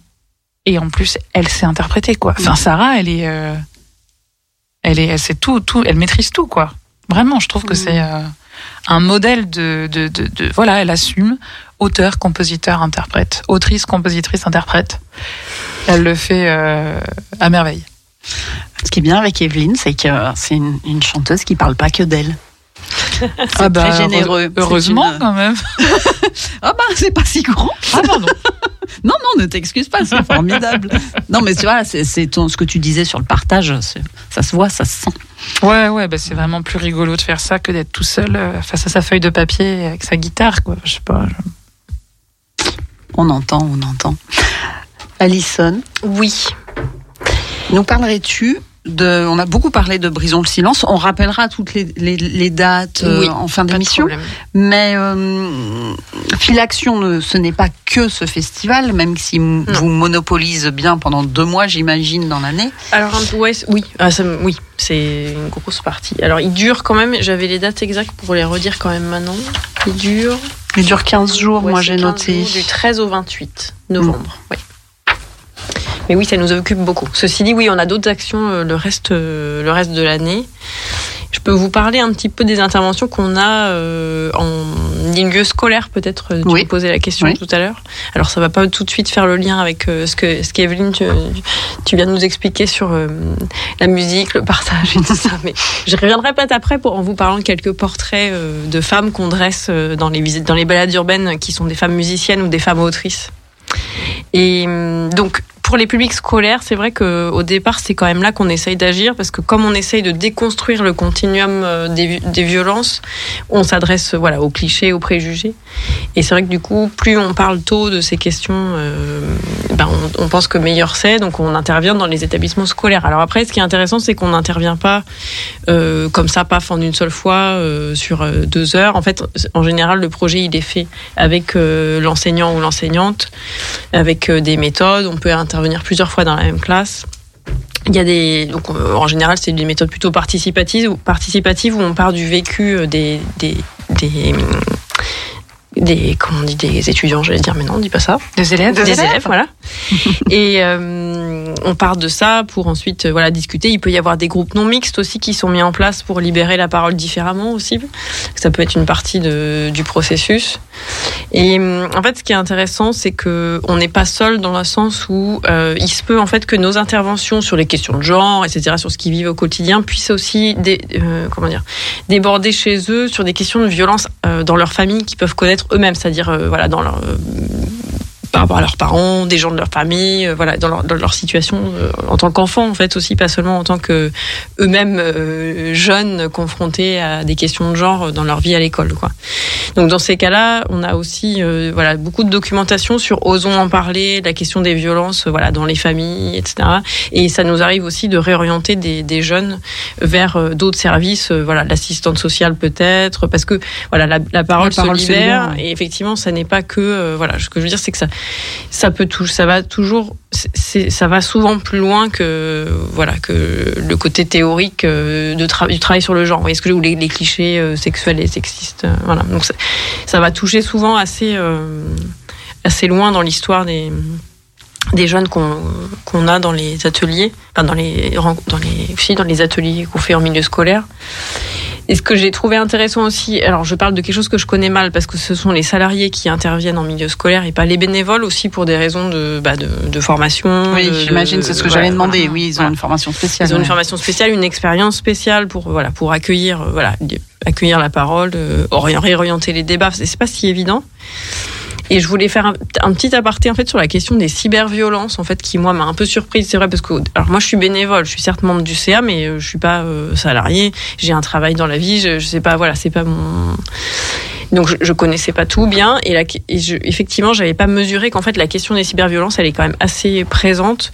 et en plus, elle sait interpréter quoi. Enfin, Sarah, elle est, euh, elle est, elle sait tout, tout, elle maîtrise tout quoi. Vraiment, je trouve que Mhm. c'est euh, un modèle de, de, de, de- voilà, elle assume auteur, compositeur, interprète, autrice, compositrice, interprète. Elle le fait euh, à merveille. Ce qui est bien avec Evelyne, c'est que c'est une, une chanteuse qui parle pas que d'elle. Ah bah, très généreux. Heureusement une- quand même. Ah bah c'est pas si grand. Ah pardon. Non non, ne t'excuse pas, c'est formidable. non mais tu vois, c'est ce que tu disais sur le partage, ça se voit, ça se sent. Ouais, ouais, bah c'est vraiment plus rigolo de faire ça que d'être tout seul euh, face à sa feuille de papier avec sa guitare, quoi. Je sais pas. je- On entend, on entend. Alison, Oui. nous parlerais-tu de, on a beaucoup parlé de Brisons le silence. On rappellera toutes les, les- les dates euh, en fin d'émission. Mais euh, Filaction, ce n'est pas que ce festival, même si vous monopolise bien pendant deux mois, j'imagine, dans l'année. Alors, ouais, oui, ah, ça oui, c'est une grosse partie. Alors, il dure quand même, j'avais les dates exactes pour les redire quand même maintenant. Il dure. Il dure 15 jours, ouais, moi j'ai 15 noté. jours, Du 13 au 28 novembre, oui. Mais oui, ça nous occupe beaucoup. Ceci dit, oui, on a d'autres actions euh, le reste, euh, le reste de l'année. Je peux vous parler un petit peu des interventions qu'on a euh, en milieu scolaire, peut-être. Tu Oui. me posais la question Oui. tout à l'heure. Alors, ça va pas tout de suite faire le lien avec euh, ce que ce qu'Evelyne, tu, tu viens de nous expliquer sur euh, la musique, le partage et tout ça. Mais je reviendrai peut-être après pour, en vous parlant de quelques portraits de femmes qu'on dresse dans les visites, dans les balades urbaines, qui sont des femmes musiciennes ou des femmes autrices. Et hum, donc, pour les publics scolaires, c'est vrai qu'au départ, c'est quand même là qu'on essaye d'agir, parce que comme on essaye de déconstruire le continuum euh, des, vi- des violences, on s'adresse voilà, aux clichés, aux préjugés. Et c'est vrai que du coup, plus on parle tôt de ces questions, euh, ben, on, pense que meilleur c'est, donc on intervient dans les établissements scolaires. Alors après, ce qui est intéressant, c'est qu'on n'intervient pas euh, comme ça, paf, en une seule fois, sur deux heures. En fait, en général, le projet, il est fait avec l'enseignant ou l'enseignante, avec des méthodes. On peut plusieurs fois dans la même classe. Il y a des donc euh, en général c'est des méthodes plutôt participatives participatives où on part du vécu euh, des des des des comment on dit des étudiants j'allais dire mais non on dit pas ça Des élèves. des élèves, voilà. et euh, on part de ça pour ensuite euh, voilà discuter. Il peut y avoir des groupes non mixtes aussi qui sont mis en place pour libérer la parole différemment aussi. Ça peut être une partie de, du processus. Et euh, en fait, ce qui est intéressant, c'est que on n'est pas seul dans le sens où euh, il se peut en fait que nos interventions sur les questions de genre, etc., sur ce qu'ils vivent au quotidien, puissent aussi dé- euh, comment dire déborder chez eux sur des questions de violence dans leur famille qu'ils peuvent connaître eux-mêmes, c'est-à-dire euh, voilà dans leur euh, par rapport à leurs parents, des gens de leur famille, euh, voilà, dans leur, dans leur situation euh, en tant qu'enfant en fait aussi, pas seulement en tant que eux-mêmes euh, jeunes confrontés à des questions de genre dans leur vie à l'école, quoi. Donc dans ces cas-là, on a aussi euh, voilà beaucoup de documentation sur osons en parler, la question des violences, voilà, dans les familles, etc. Et ça nous arrive aussi de réorienter des, des jeunes vers d'autres services, euh, voilà, l'assistante sociale peut-être, parce que voilà, la, la parole, La parole se se libère, libère, ouais. et effectivement, ça n'est pas que euh, voilà, ce que je veux dire, c'est que ça ça peut tout, ça va toujours, ça va souvent plus loin que voilà que le côté théorique euh, de tra- du travail sur le genre. Vous voyez ce que ou les, les clichés euh, sexuels et sexistes. euh, voilà, donc ça, ça va toucher souvent assez euh, assez loin dans l'histoire des des jeunes qu'on qu'on a dans les ateliers, enfin dans les dans les dans les ateliers qu'on fait en milieu scolaire. Et ce que j'ai trouvé intéressant aussi, alors je parle de quelque chose que je connais mal parce que ce sont les salariés qui interviennent en milieu scolaire et pas les bénévoles aussi pour des raisons de bah, de, de formation. Oui, j'imagine, c'est ce que voilà, demander. voilà. Oui, ils ont Voilà. une formation spéciale. Ils ont une formation spéciale, une expérience spéciale pour voilà pour accueillir euh, voilà accueillir la parole, euh, ori- réorienter les débats. C'est pas si évident. Et je voulais faire un, petit aparté en fait sur la question des cyberviolences en fait qui moi m'a un peu surprise. C'est vrai parce que alors moi je suis bénévole, je suis certes membre du CA mais euh, je suis pas euh, salarié. J'ai un travail dans la vie. Je, je sais pas voilà c'est pas mon donc je, je connaissais pas tout bien et, la, et je, effectivement j'avais pas mesuré qu'en fait la question des cyberviolences elle est quand même assez présente.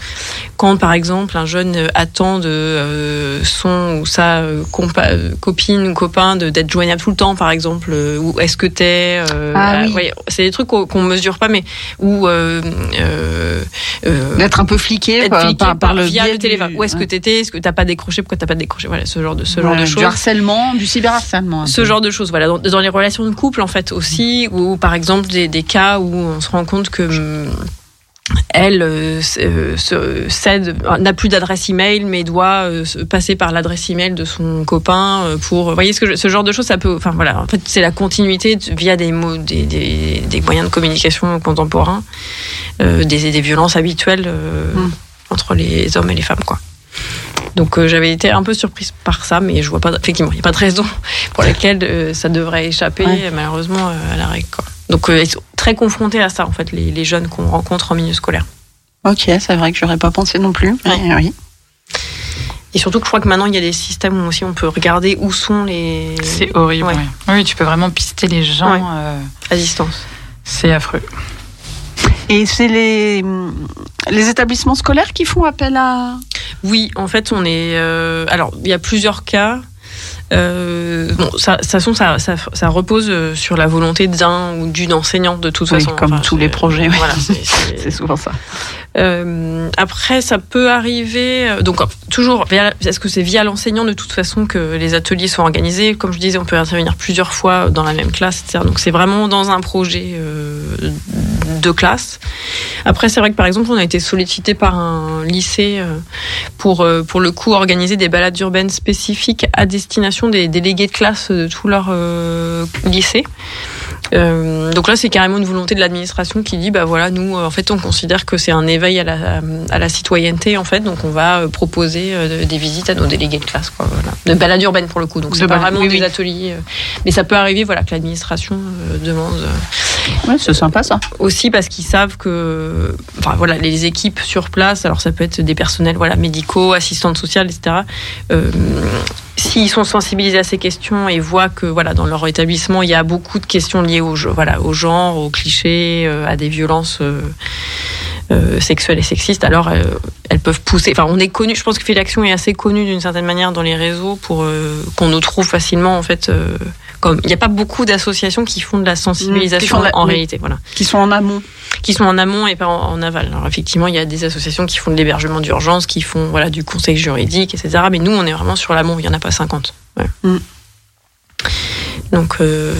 Quand par exemple un jeune euh, attend de euh, son ou sa euh, compa- copine ou copain d'être joignable tout le temps par exemple euh, ou est-ce que t'es euh, Ah oui. ouais, c'est des trucs qu'on qu'on mesure pas mais ou D'être un peu fliqué, être par, fliqué par- par le via biais le téléphone. Du- où est-ce que t'étais? Est-ce que t'as pas décroché? Pourquoi t'as pas décroché? Voilà ce genre de ce genre Ouais, de Du choses. harcèlement, du cyberharcèlement. ce peu. genre de choses, voilà, dans, dans les relations de couple en fait aussi, ou par exemple des, des cas où on se rend compte que hum, elle euh, euh, se cède, n'a plus d'adresse email, mais doit euh, se passer par l'adresse email de son copain euh, pour, vous voyez ce que je- ce genre de choses, ça peut, enfin voilà, en fait c'est la continuité de- via des mots, des, des, des moyens de communication contemporains, euh, des, des violences habituelles euh, Mm. entre les hommes et les femmes, quoi. Donc euh, j'avais été un peu surprise par ça, mais je vois pas, effectivement, il n'y a pas de raison pour laquelle euh, ça devrait échapper Ouais. malheureusement euh, à la règle. Quoi. Donc euh, ils sont très confrontés à ça en fait, les, les jeunes qu'on rencontre en milieu scolaire. Ok, c'est vrai que j'aurais pas pensé non plus. mais oui. Et surtout que je crois que maintenant il y a des systèmes où aussi on peut regarder où sont les C'est horrible. Ouais. ouais. Oui, tu peux vraiment pister les gens. Ouais. euh, à distance. c'est affreux. Et c'est les, les établissements scolaires qui font appel à. Oui, en fait on est. euh, alors il y a plusieurs cas. Euh, bon, ça, de toute façon, ça, ça, ça repose euh, sur la volonté d'un ou d'une enseignante de toute Oui, façon. comme tous les projets. Voilà, c'est- souvent ça. Euh, après, ça peut arriver. Donc, toujours, est-ce que c'est via l'enseignant de toute façon que les ateliers sont organisés? Comme je disais, on peut intervenir plusieurs fois dans la même classe, etc. Donc, c'est vraiment dans un projet euh, de classe. Après, c'est vrai que par exemple, on a été sollicité par un lycée euh, pour, euh, pour le coup, organiser des balades urbaines spécifiques à destination des délégués de classe de tout leur euh, lycée. Euh, donc là, c'est carrément une volonté de l'administration qui dit, bah voilà, nous, euh, en fait, on considère que c'est un éveil à la, à la citoyenneté, en fait, donc on va euh, proposer des visites à nos délégués de classe, quoi, voilà. De balade urbaine pour le coup, donc c'est pas vraiment oui, des oui. ateliers, mais ça peut arriver, voilà, que l'administration demande. Ouais, c'est sympa ça. aussi parce qu'ils savent que, enfin voilà, les équipes sur place, alors ça peut être des personnels, voilà, médicaux, assistantes sociales, etc. euh, S'ils sont sensibilisés à ces questions et voient que, voilà, dans leur établissement, il y a beaucoup de questions liées au, voilà, au genre, aux clichés, euh, à des violences. euh, euh, sexuelles et sexistes, alors elles peuvent pousser. Enfin, on est connu. Je pense que Filaction est assez connu d'une certaine manière dans les réseaux pour qu'on nous trouve facilement en fait. Comme il n'y a pas beaucoup d'associations qui font de la sensibilisation la- en oui. réalité, voilà Qui sont en amont. qui sont en amont et pas en, en aval. Alors effectivement, il y a des associations qui font de l'hébergement d'urgence, qui font voilà du conseil juridique, etc. Mais nous, on est vraiment sur l'amont. Il y en a pas 50. Ouais. Mm. Donc euh,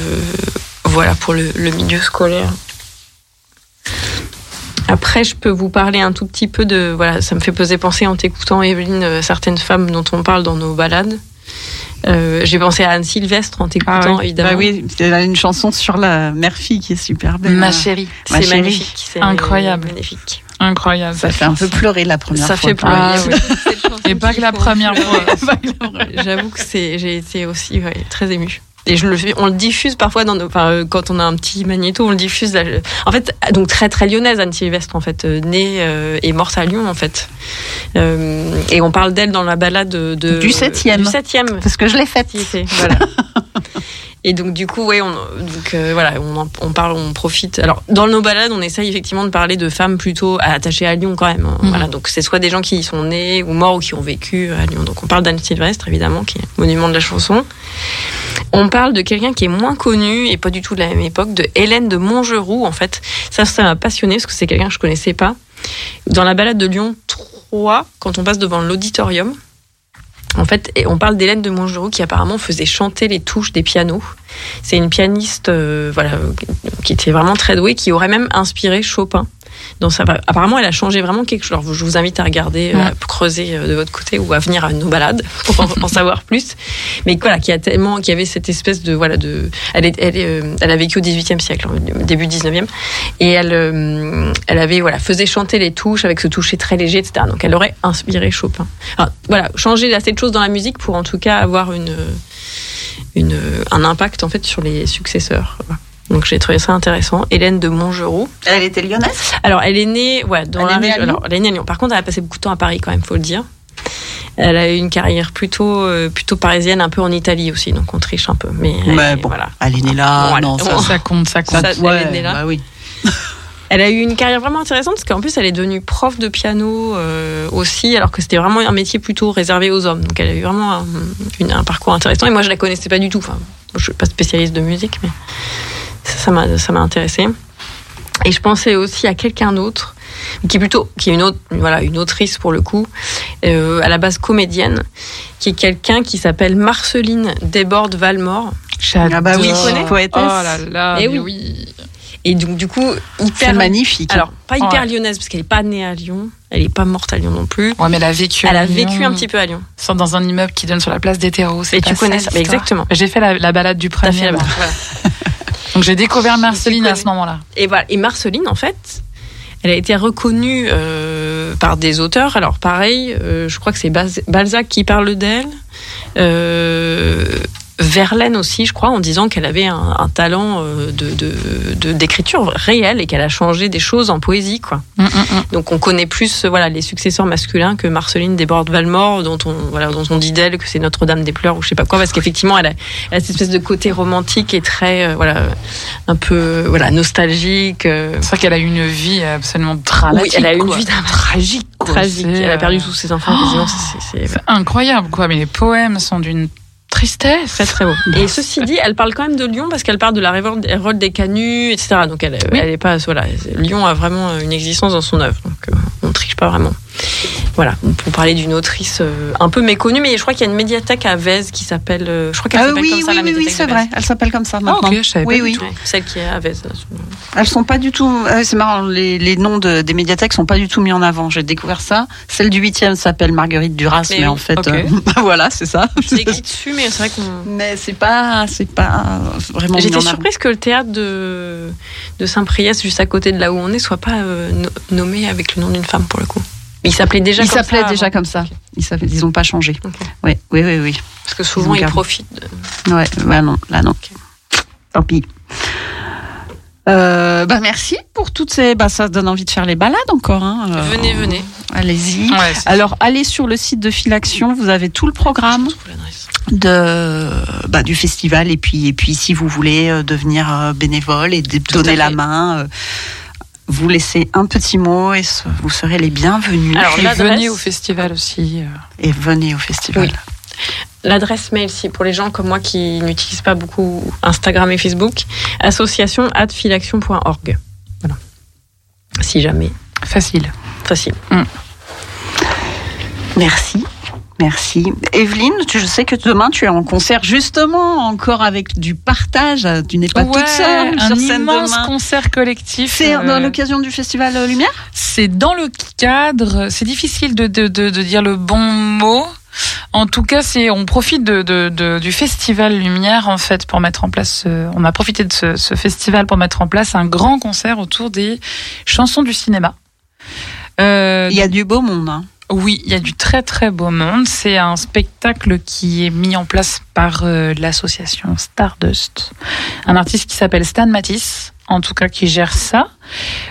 voilà pour le, le milieu scolaire. Après, je peux vous parler un tout petit peu de voilà, ça me fait poser penser en t'écoutant Evelyne euh, certaines femmes dont on parle dans nos balades. Euh, J'ai pensé à Anne Sylvestre en t'écoutant Ah oui. évidemment. Bah oui, elle a une chanson sur la mère-fille qui est super belle. Ma chérie. Ma c'est chérie. magnifique, c'est Incroyable. magnifique. Incroyable. Ça fait un peu pleurer la première Ça fois. fait pleurer. Ah, oui. Cette chanson Et pas que la première pleurer. fois. J'avoue que c'est, j'ai été aussi ouais, très émue. Et je le on le diffuse parfois dans nos, enfin, euh, quand on a un petit magnéto, on le diffuse. en fait, donc très très lyonnaise Anne Sylvestre en fait, euh, née euh, et morte à Lyon en fait. Euh, et on parle d'elle dans la balade de, de- Du septième. Du septième. Parce que je l'ai faite. voilà. Et donc du coup, ouais, on, donc euh, voilà, on, en- on parle, on profite. Alors dans nos balades, on essaye effectivement de parler de femmes plutôt attachées à Lyon quand même. hein. Mhm. Voilà, donc c'est soit des gens qui y sont nés ou morts ou qui ont vécu à Lyon. Donc on parle d'Anne Sylvestre évidemment, qui est monument de la chanson. On parle de quelqu'un qui est moins connu et pas du tout de la même époque, de Hélène de Montgeroux, en fait. Ça, ça m'a passionné parce que c'est quelqu'un que je connaissais pas. Dans la balade de Lyon 3, quand on passe devant l'auditorium, en fait, on parle d'Hélène de Montgeroux qui apparemment faisait chanter les touches des pianos. C'est une pianiste, euh, voilà, qui était vraiment très douée, qui aurait même inspiré Chopin. Donc ça, va- apparemment, elle a changé vraiment quelque chose. Alors, je vous invite à regarder, euh, à creuser euh, de votre côté ou à venir à nos balades pour en, en savoir plus. Mais voilà, qui a tellement, qui avait cette espèce de voilà de, elle est, elle, est, euh, elle a vécu au 18e siècle, hein, début 19e, et elle, elle avait voilà faisait chanter les touches avec ce toucher très léger, etc. Donc elle aurait inspiré Chopin. Alors, voilà, changer assez de choses dans la musique pour en tout cas avoir une une, un impact en fait sur les successeurs. Voilà. Donc j'ai trouvé ça intéressant. Hélène de Montgeroux. Elle était lyonnaise? Alors elle est née, ouais, dans Elle la est née à région- Lyon? Alors elle est née à Lyon. Par contre, elle a passé beaucoup de temps à Paris quand même, faut le dire. Elle a eu une carrière plutôt euh, plutôt parisienne, un peu en Italie aussi, donc on triche un peu. Mais elle bon, voilà. elle est née là. Voilà. non, ça, compte, ça compte. Ça, elle est née là. bah oui. Elle a eu une carrière vraiment intéressante parce qu'en plus elle est devenue prof de piano euh, aussi, alors que c'était vraiment un métier plutôt réservé aux hommes. Donc elle a eu vraiment un, une- un parcours intéressant. Et moi je la connaissais pas du tout. Enfin, je suis pas spécialiste de musique, mais ça ça m'a ça m'a intéressé. Et je pensais aussi à quelqu'un d'autre qui est plutôt qui est une autre voilà une autrice pour le coup euh, à la base comédienne qui est quelqu'un qui s'appelle Marceline Desbordes Valmore. Ah bah oui, connais poétesse. Oh là là, mais oui. oui. et donc du coup C'est hyper magnifique. alors pas hyper Ouais. lyonnaise parce qu'elle est pas née à Lyon elle est pas morte à Lyon non plus Ouais, mais elle a vécu. elle à a vécu Lyon, un petit peu à Lyon sans- Dans un immeuble qui donne sur la place des terreaux. Et tu connais ça, mais exactement. J'ai fait la, la balade du T'as premier. fait la- moi. Donc j'ai découvert Marceline à ce moment-là. Et voilà. Et Marceline, en fait, elle a été reconnue euh, par des auteurs. Alors pareil, euh, je crois que c'est Balzac qui parle d'elle. Euh, Verlaine aussi, je crois, en disant qu'elle avait un, un talent euh, de de- de- d'écriture réel et qu'elle a changé des choses en poésie, quoi. Mm, mm, mm. Donc on connaît plus euh, voilà les successeurs masculins que Marceline Desbordes Valmore dont on voilà dont on dit d'elle que c'est Notre-Dame des pleurs ou je sais pas quoi parce qu'effectivement elle a, elle a cette espèce de côté romantique et très euh, voilà un peu voilà nostalgique euh, C'est vrai qu'elle a eu une vie absolument dramatique. oui elle a eu une quoi. vie tragique. quoi. tragique elle a perdu tous ses enfants c'est C'est incroyable, quoi. Mais les poèmes sont d'une tristesse. très très beau et ceci dit elle parle quand même de Lyon parce qu'elle parle de la révolte, des canuts etc donc elle Oui. elle est pas voilà Lyon a vraiment une existence dans son œuvre donc euh, on triche pas vraiment voilà pour parler d'une autrice euh, un peu méconnue mais je crois qu'il y a une médiathèque à Vèze qui s'appelle euh, je crois qu'elle Ah s'appelle oui, comme ça oui, la oui, c'est vrai. Elle s'appelle comme ça Ah, maintenant. ok, je savais oui, pas oui. du tout. Celle qui est à Vèze Elles sont pas du tout. euh, c'est marrant. Les, les noms de- des médiathèques sont pas du tout mis en avant. J'ai découvert ça. Celle du 8e s'appelle Marguerite Duras, mais, Mais en fait, euh, bah voilà, c'est ça. écrit dessus mais c'est vrai qu'on Mais c'est pas, c'est pas vraiment. J'étais surprise que le théâtre de, de Saint-Priest, juste à côté de là où on est, soit pas euh, no- nommé avec le nom d'une femme pour le coup. Il s'appelait déjà Il comme ça déjà avant. comme ça. Ils ils ont pas changé. Oui, oui, oui, oui. Parce que souvent, Ils gardé. profitent. de- Ouais, bah non, là non. Tant pis. Euh, bah merci pour toutes ces. Bah ça donne envie de faire les balades encore. Hein. Euh, Venez, venez. Allez-y. Ouais, Alors allez sur le site de Filaction, vous avez tout le programme de bah, du festival et puis et puis si vous voulez euh, devenir euh, bénévole et de- donner la main. Vous laissez un petit mot et ce- vous serez les bienvenus. Alors, Et l'adresse- venez au festival aussi. euh. et venez au festival. Oui. L'adresse mail, si pour les gens comme moi qui n'utilisent pas beaucoup Instagram et Facebook, association filaction.org. Voilà. Si jamais. Facile. Facile. Merci. Merci. Evelyne, tu- je sais que demain tu es en concert justement encore avec du partage. Tu n'es pas Ouais, toute seule un sur scène immense demain. concert collectif. C'est euh, dans l'occasion du festival Lumière C'est dans le cadre. C'est difficile de, de, de, de dire le bon mot. En tout cas, c'est on profite de, de, de- du festival Lumière en fait pour mettre en place. euh, on a profité de ce, ce festival pour mettre en place un grand concert autour des chansons du cinéma. Euh, Il y a du beau monde. hein. Oui, il y a du très très beau monde. C'est un spectacle qui est mis en place par euh, l'association Stardust, un artiste qui s'appelle Stan Matisse, en tout cas qui gère ça.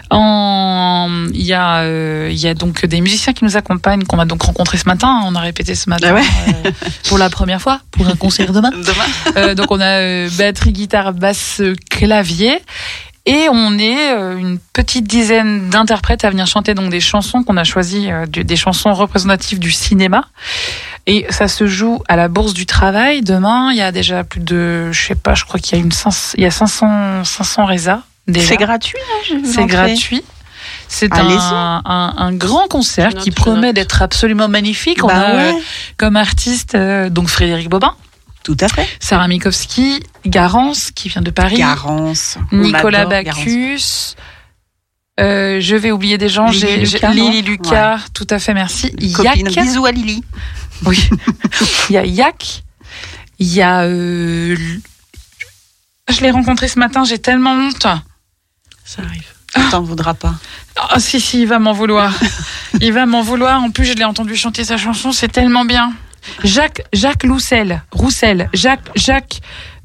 En... Il, y a, euh, il y a donc des musiciens qui nous accompagnent, qu'on a donc rencontrés ce matin. On a répété ce matin Ah ouais. euh, pour la première fois, pour un concert demain. Demain. Donc on a batterie, guitare, basse, clavier. Et on est euh, une petite dizaine d'interprètes à venir chanter donc des chansons qu'on a choisies, euh, des chansons représentatives du cinéma. Et ça se joue à la Bourse du Travail. Demain, il y a déjà plus de, je sais pas, je crois qu'il y a une 500, il y a 500, 500 résas. C'est gratuit, hein, C'est gratuit. C'est un, un, un grand concert qui promet d'être absolument magnifique. On Bah a euh, ouais, comme artiste euh, donc Frédéric Bobin, tout à fait. Sarah Mikowski, Garance qui vient de Paris, Garance. Nicolas. Bacchus. Euh, je vais oublier des gens. Lily Lucas, Lily Lucas, tout à fait, merci. Copine, Yak, bisous à Lily. oui. Il y a Yak. Il y a. euh, Je l'ai rencontré ce matin. J'ai tellement honte. Ça arrive. T'en voudras pas. Ah si si, il va m'en vouloir. il va m'en vouloir. En plus, je l'ai entendu chanter sa chanson, c'est tellement bien. Jacques Jacques Roussel, Roussel, Jacques Jacques.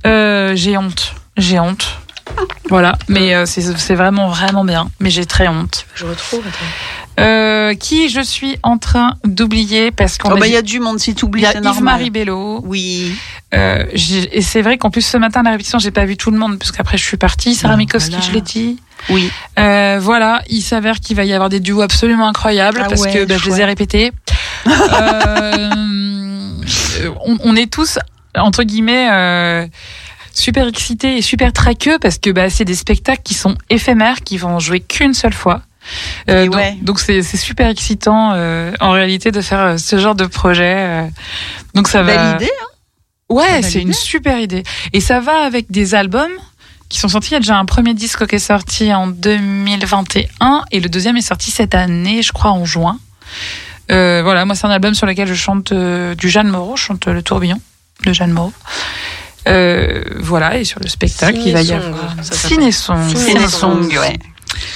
euh, j'ai honte, j'ai honte. Voilà, mais euh, c'est vraiment vraiment bien. Mais j'ai très honte. Je retrouve. Euh, qui je suis en train d'oublier parce qu'on Oh, bah, il y a du monde si tu il oublies, y a c'est normal. Yves-Marie Bello. Oui. Euh, et c'est vrai qu'en plus ce matin à la répétition, j'ai pas vu tout le monde parce qu'après je suis partie. Sarah Ah, Mikowski, voilà. je l'ai dit. Oui. Euh, voilà, il s'avère qu'il va y avoir des duos absolument incroyables Ah parce ouais, que bah, je les ai répétés. Euh, on, on est tous entre guillemets euh, super excités et super traqueux parce que bah, c'est des spectacles qui sont éphémères, qui vont jouer qu'une seule fois. Euh, donc- ouais. c'est super excitant euh, en réalité de faire euh, ce genre de projet. euh. donc ça va. Belle idée. hein. Ouais, c'est une super idée. Et ça va avec des albums qui sont sortis. Il y a déjà un premier disque qui est sorti en 2021 et le deuxième est sorti cette année, je crois, en juin. Euh, voilà, moi c'est un album sur lequel je chante euh, du Jeanne Moreau, je chante le tourbillon de Jeanne Moreau. Euh, voilà, et sur le spectacle, il va y avoir. Ciné-song. Ciné-song, ouais.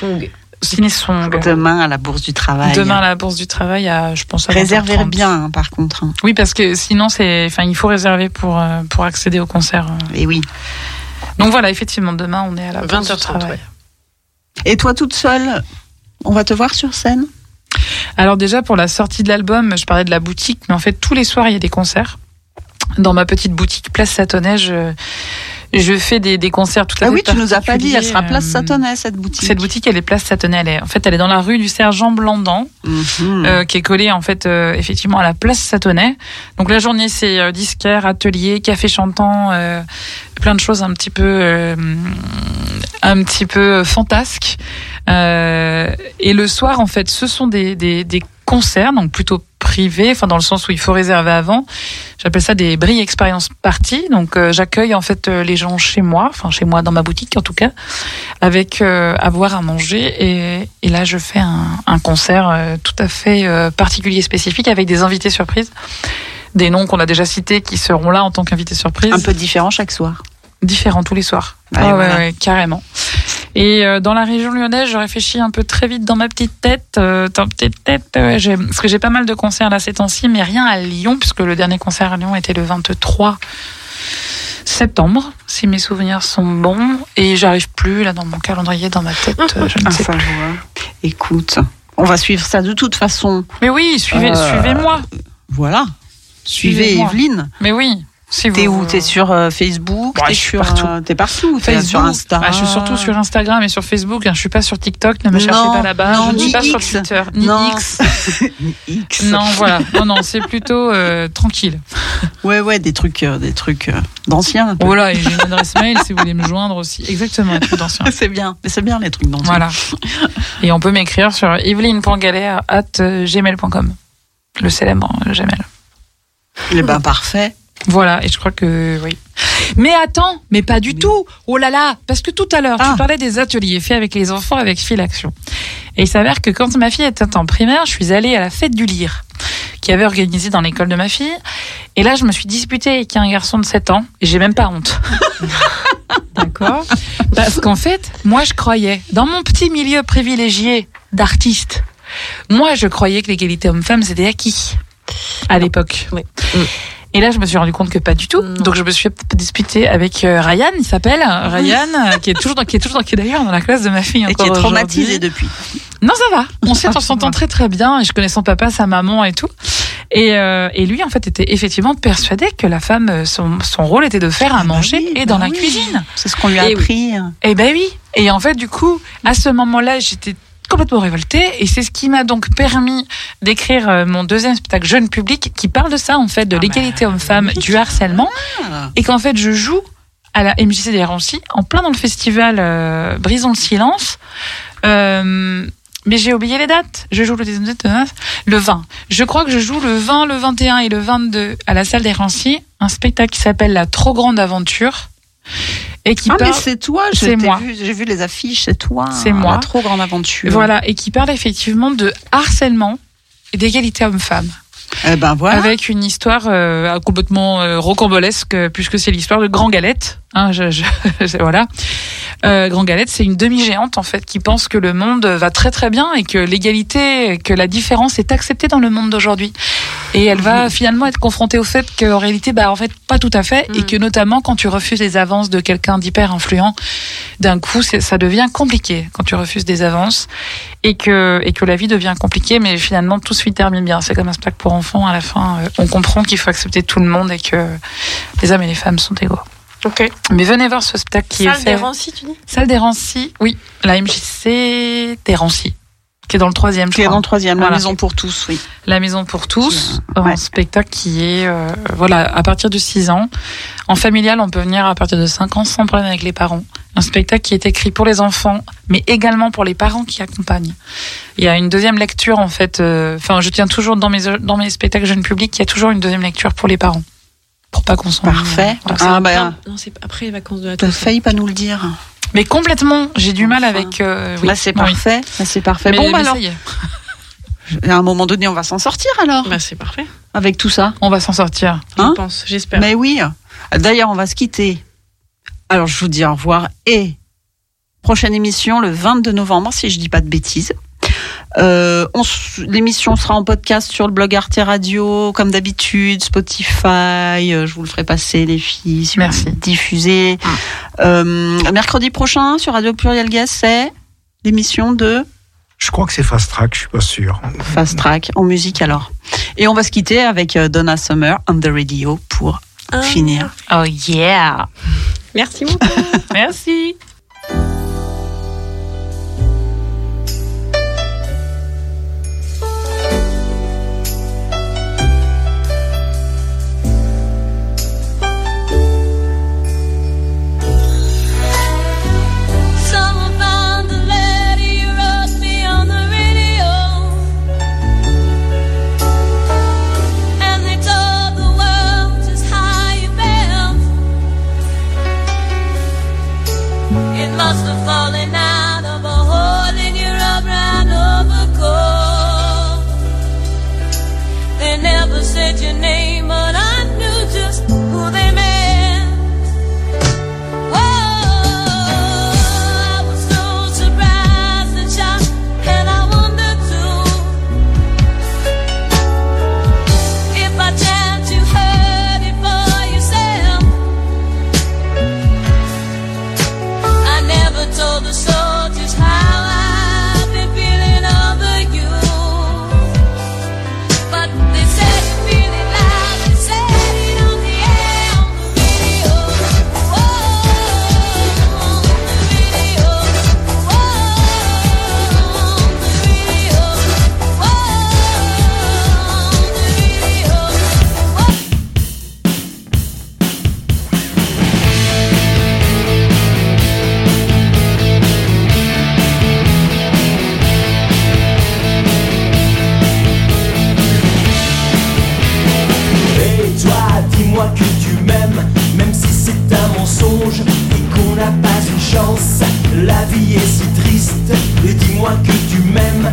Song. Ciné-song. Demain à la Bourse du Travail. Demain à la Bourse du Travail, à, je pense à Réservez 20h30. bien, hein, par contre. hein. Oui, parce que sinon, c'est, enfin, il faut réserver pour, euh, pour accéder au concert. euh. Et oui. Donc voilà, effectivement, demain, on est à la Bourse du 20h30, Travail. ouais. Et toi toute seule, on va te voir sur scène? Alors déjà pour la sortie de l'album, je parlais de la boutique, mais en fait tous les soirs il y a des concerts. Dans ma petite boutique Place Satonnet, je, je fais des, des concerts tout à Ah oui, tu nous as pas dit, elle sera place euh, Satonnet, cette boutique. Cette boutique, elle est Place Satonnet. Elle est, en fait, elle est dans la rue du Sergent Blandan, Mhm. euh, qui est collée en fait euh, effectivement à la Place Satonnet. Donc la journée, c'est euh, disquaire, atelier, café chantant, euh, plein de choses un petit peu, euh, un petit peu fantasques. Euh, et le soir, en fait, ce sont des, des, des concerts, donc plutôt enfin dans le sens où il faut réserver avant. J'appelle ça des brilles expérience parties. Donc euh, j'accueille en fait euh, les gens chez moi, enfin chez moi dans ma boutique en tout cas, avec euh, à boire, à manger. Et, là, je fais un, un concert tout à fait particulier, spécifique, avec des invités surprises, des noms qu'on a déjà cités qui seront là en tant qu'invités surprises Un peu différent chaque soir. Différent tous les soirs. Ah ouais, voilà. ouais, carrément. Et euh, dans la région lyonnaise, je réfléchis un peu très vite dans ma petite tête. Euh, dans ma petite tête, ouais, j'ai- parce que j'ai pas mal de concerts là ces temps-ci, mais rien à Lyon, puisque le dernier concert à Lyon était le 23 septembre, si mes souvenirs sont bons. Et j'arrive plus là dans mon calendrier, dans ma tête, euh, je ne sais plus. Écoute, on va suivre ça de toute façon. Mais oui, suivez, Euh, suivez-moi. Voilà. Suivez Suivez-moi. Evelyne. Mais oui. Si T'es où T'es sur euh, Facebook Bah, T'es suis sur, partout. euh, T'es partout. T'es sur Insta. Ah, je suis surtout sur Instagram et sur Facebook. hein. Je suis pas sur TikTok. Ne me cherchez pas là-bas. non, je ne suis ni pas sur. Twitter ni Non. X. X. Non, voilà. Non, non, c'est plutôt euh, tranquille. Ouais, ouais, des trucs, euh, des trucs euh, d'anciens. Voilà, et j'ai une adresse mail si vous voulez me joindre aussi. Exactement, un truc d'ancien. C'est bien. Mais c'est bien les trucs d'anciens. Voilà. Et on peut m'écrire sur at gmail.com. Le célèbre euh, Gmail. Eh ben parfait. Voilà, et je crois que oui. Mais attends, mais pas du tout. Oh là là, parce que tout à l'heure, Ah. tu parlais des ateliers faits avec les enfants avec Fil Action. Et il s'avère que quand ma fille était en primaire, je suis allée à la fête du lire qui avait organisé dans l'école de ma fille. Et là, je me suis disputée avec un garçon de 7 ans et j'ai même pas honte. D'accord. Parce qu'en fait, moi, je croyais, dans mon petit milieu privilégié d'artistes, moi, je croyais que l'égalité homme-femme, c'était acquis à l'époque. Oui. Et là, je me suis rendu compte que pas du tout. Non. Donc, je me suis disputée avec euh, Ryan, il s'appelle Ryan, euh, qui est toujours, dans, qui est toujours, dans- qui est d'ailleurs dans la classe de ma fille Et qui est traumatisé depuis. Non, ça va. On s'entend très très bien. Et je connais son papa, sa maman et tout. Et, euh, et lui, en fait, était effectivement persuadé que la femme, son, son rôle était de faire à bah manger oui, et bah dans la oui. cuisine. C'est ce qu'on lui a Eh oui. appris. Eh ben oui. Et en fait, du coup, à ce moment-là, j'étais complètement révoltée et c'est ce qui m'a donc permis d'écrire euh, mon deuxième spectacle jeune public qui parle de ça en fait de Ah l'égalité bah, homme-femme oui. du harcèlement Ah. et qu'en fait je joue à la MJC des Rancy en plein dans le festival euh, Brisons le silence Euh, mais j'ai oublié les dates. Je joue le 19, le 20. Je crois que je joue le 20, le 21 et le 22 à la salle des Rancy, un spectacle qui s'appelle La trop grande aventure et qui Ah, mais parle c'est toi, C'est moi. J'ai vu les affiches, c'est toi. C'est moi. La trop grande aventure. voilà et qui parle effectivement de harcèlement et d'égalité homme-femme. Eh ben voilà. avec une histoire euh, complètement euh, rocambolesque puisque c'est l'histoire de Grand Galette. Hein, je, voilà. Euh, Grand Galette, c'est une demi-géante en fait qui pense que le monde va très très bien et que l'égalité, que la différence est acceptée dans le monde d'aujourd'hui. Et elle va finalement être confrontée au fait qu'en réalité, bah en fait pas tout à fait et Mm. que notamment quand tu refuses les avances de quelqu'un d'hyper influent, d'un coup ça devient compliqué quand tu refuses des avances et que et que la vie devient compliquée, mais finalement tout se finit termine bien. C'est comme un spectacle pour enfants. À la fin, euh, on comprend qu'il faut accepter tout le monde et que les hommes et les femmes sont égaux. Ok. Mais venez voir ce spectacle qui est Salle fait. des Rancy, tu dis Salle des Rancy, oui, la MJC des Rancy, qui est dans le troisième, je Qui est dans le troisième, Voilà. la maison pour tous, oui. La Maison pour tous, euh, un ouais. spectacle qui est, euh, voilà, à partir de 6 ans. En familial, on peut venir à partir de 5 ans sans problème avec les parents. Un spectacle qui est écrit pour les enfants, mais également pour les parents qui accompagnent. Il y a une deuxième lecture, en fait. euh, Enfin, je tiens toujours dans mes, dans mes spectacles jeunes publics, il y a toujours une deuxième lecture pour les parents. Pour pas qu'on s'ennuie. Parfait. Voilà. Ah, bah, Non, c'est après les vacances de la t'as Toussaint. failli pas nous le dire. Mais complètement, j'ai du mal Enfin. avec. euh, oui. Là, c'est Oui. parfait. Là, c'est parfait. Mais- bon, bah mais alors, ça y est, à un moment donné, on va s'en sortir alors, Bah, c'est parfait. avec tout ça. on va s'en sortir. Hein je pense, j'espère. Mais oui. D'ailleurs, on va se quitter. Alors, je vous dis au revoir et prochaine émission le 22 novembre, si je dis pas de bêtises. Euh, L'émission sera en podcast sur le blog Arte Radio, comme d'habitude, Spotify. euh, je vous le ferai passer, les filles, si Merci. le diffusez. Euh, mercredi prochain sur Radio Pluriel Gas, c'est l'émission de Je crois que c'est Fast Track, je suis pas sûr. Fast Track en musique alors. Et on va se quitter avec Donna Summer on the radio pour Ah. finir. Oh yeah! Merci beaucoup. Merci! La vie est si triste. Et dis-moi que tu m'aimes,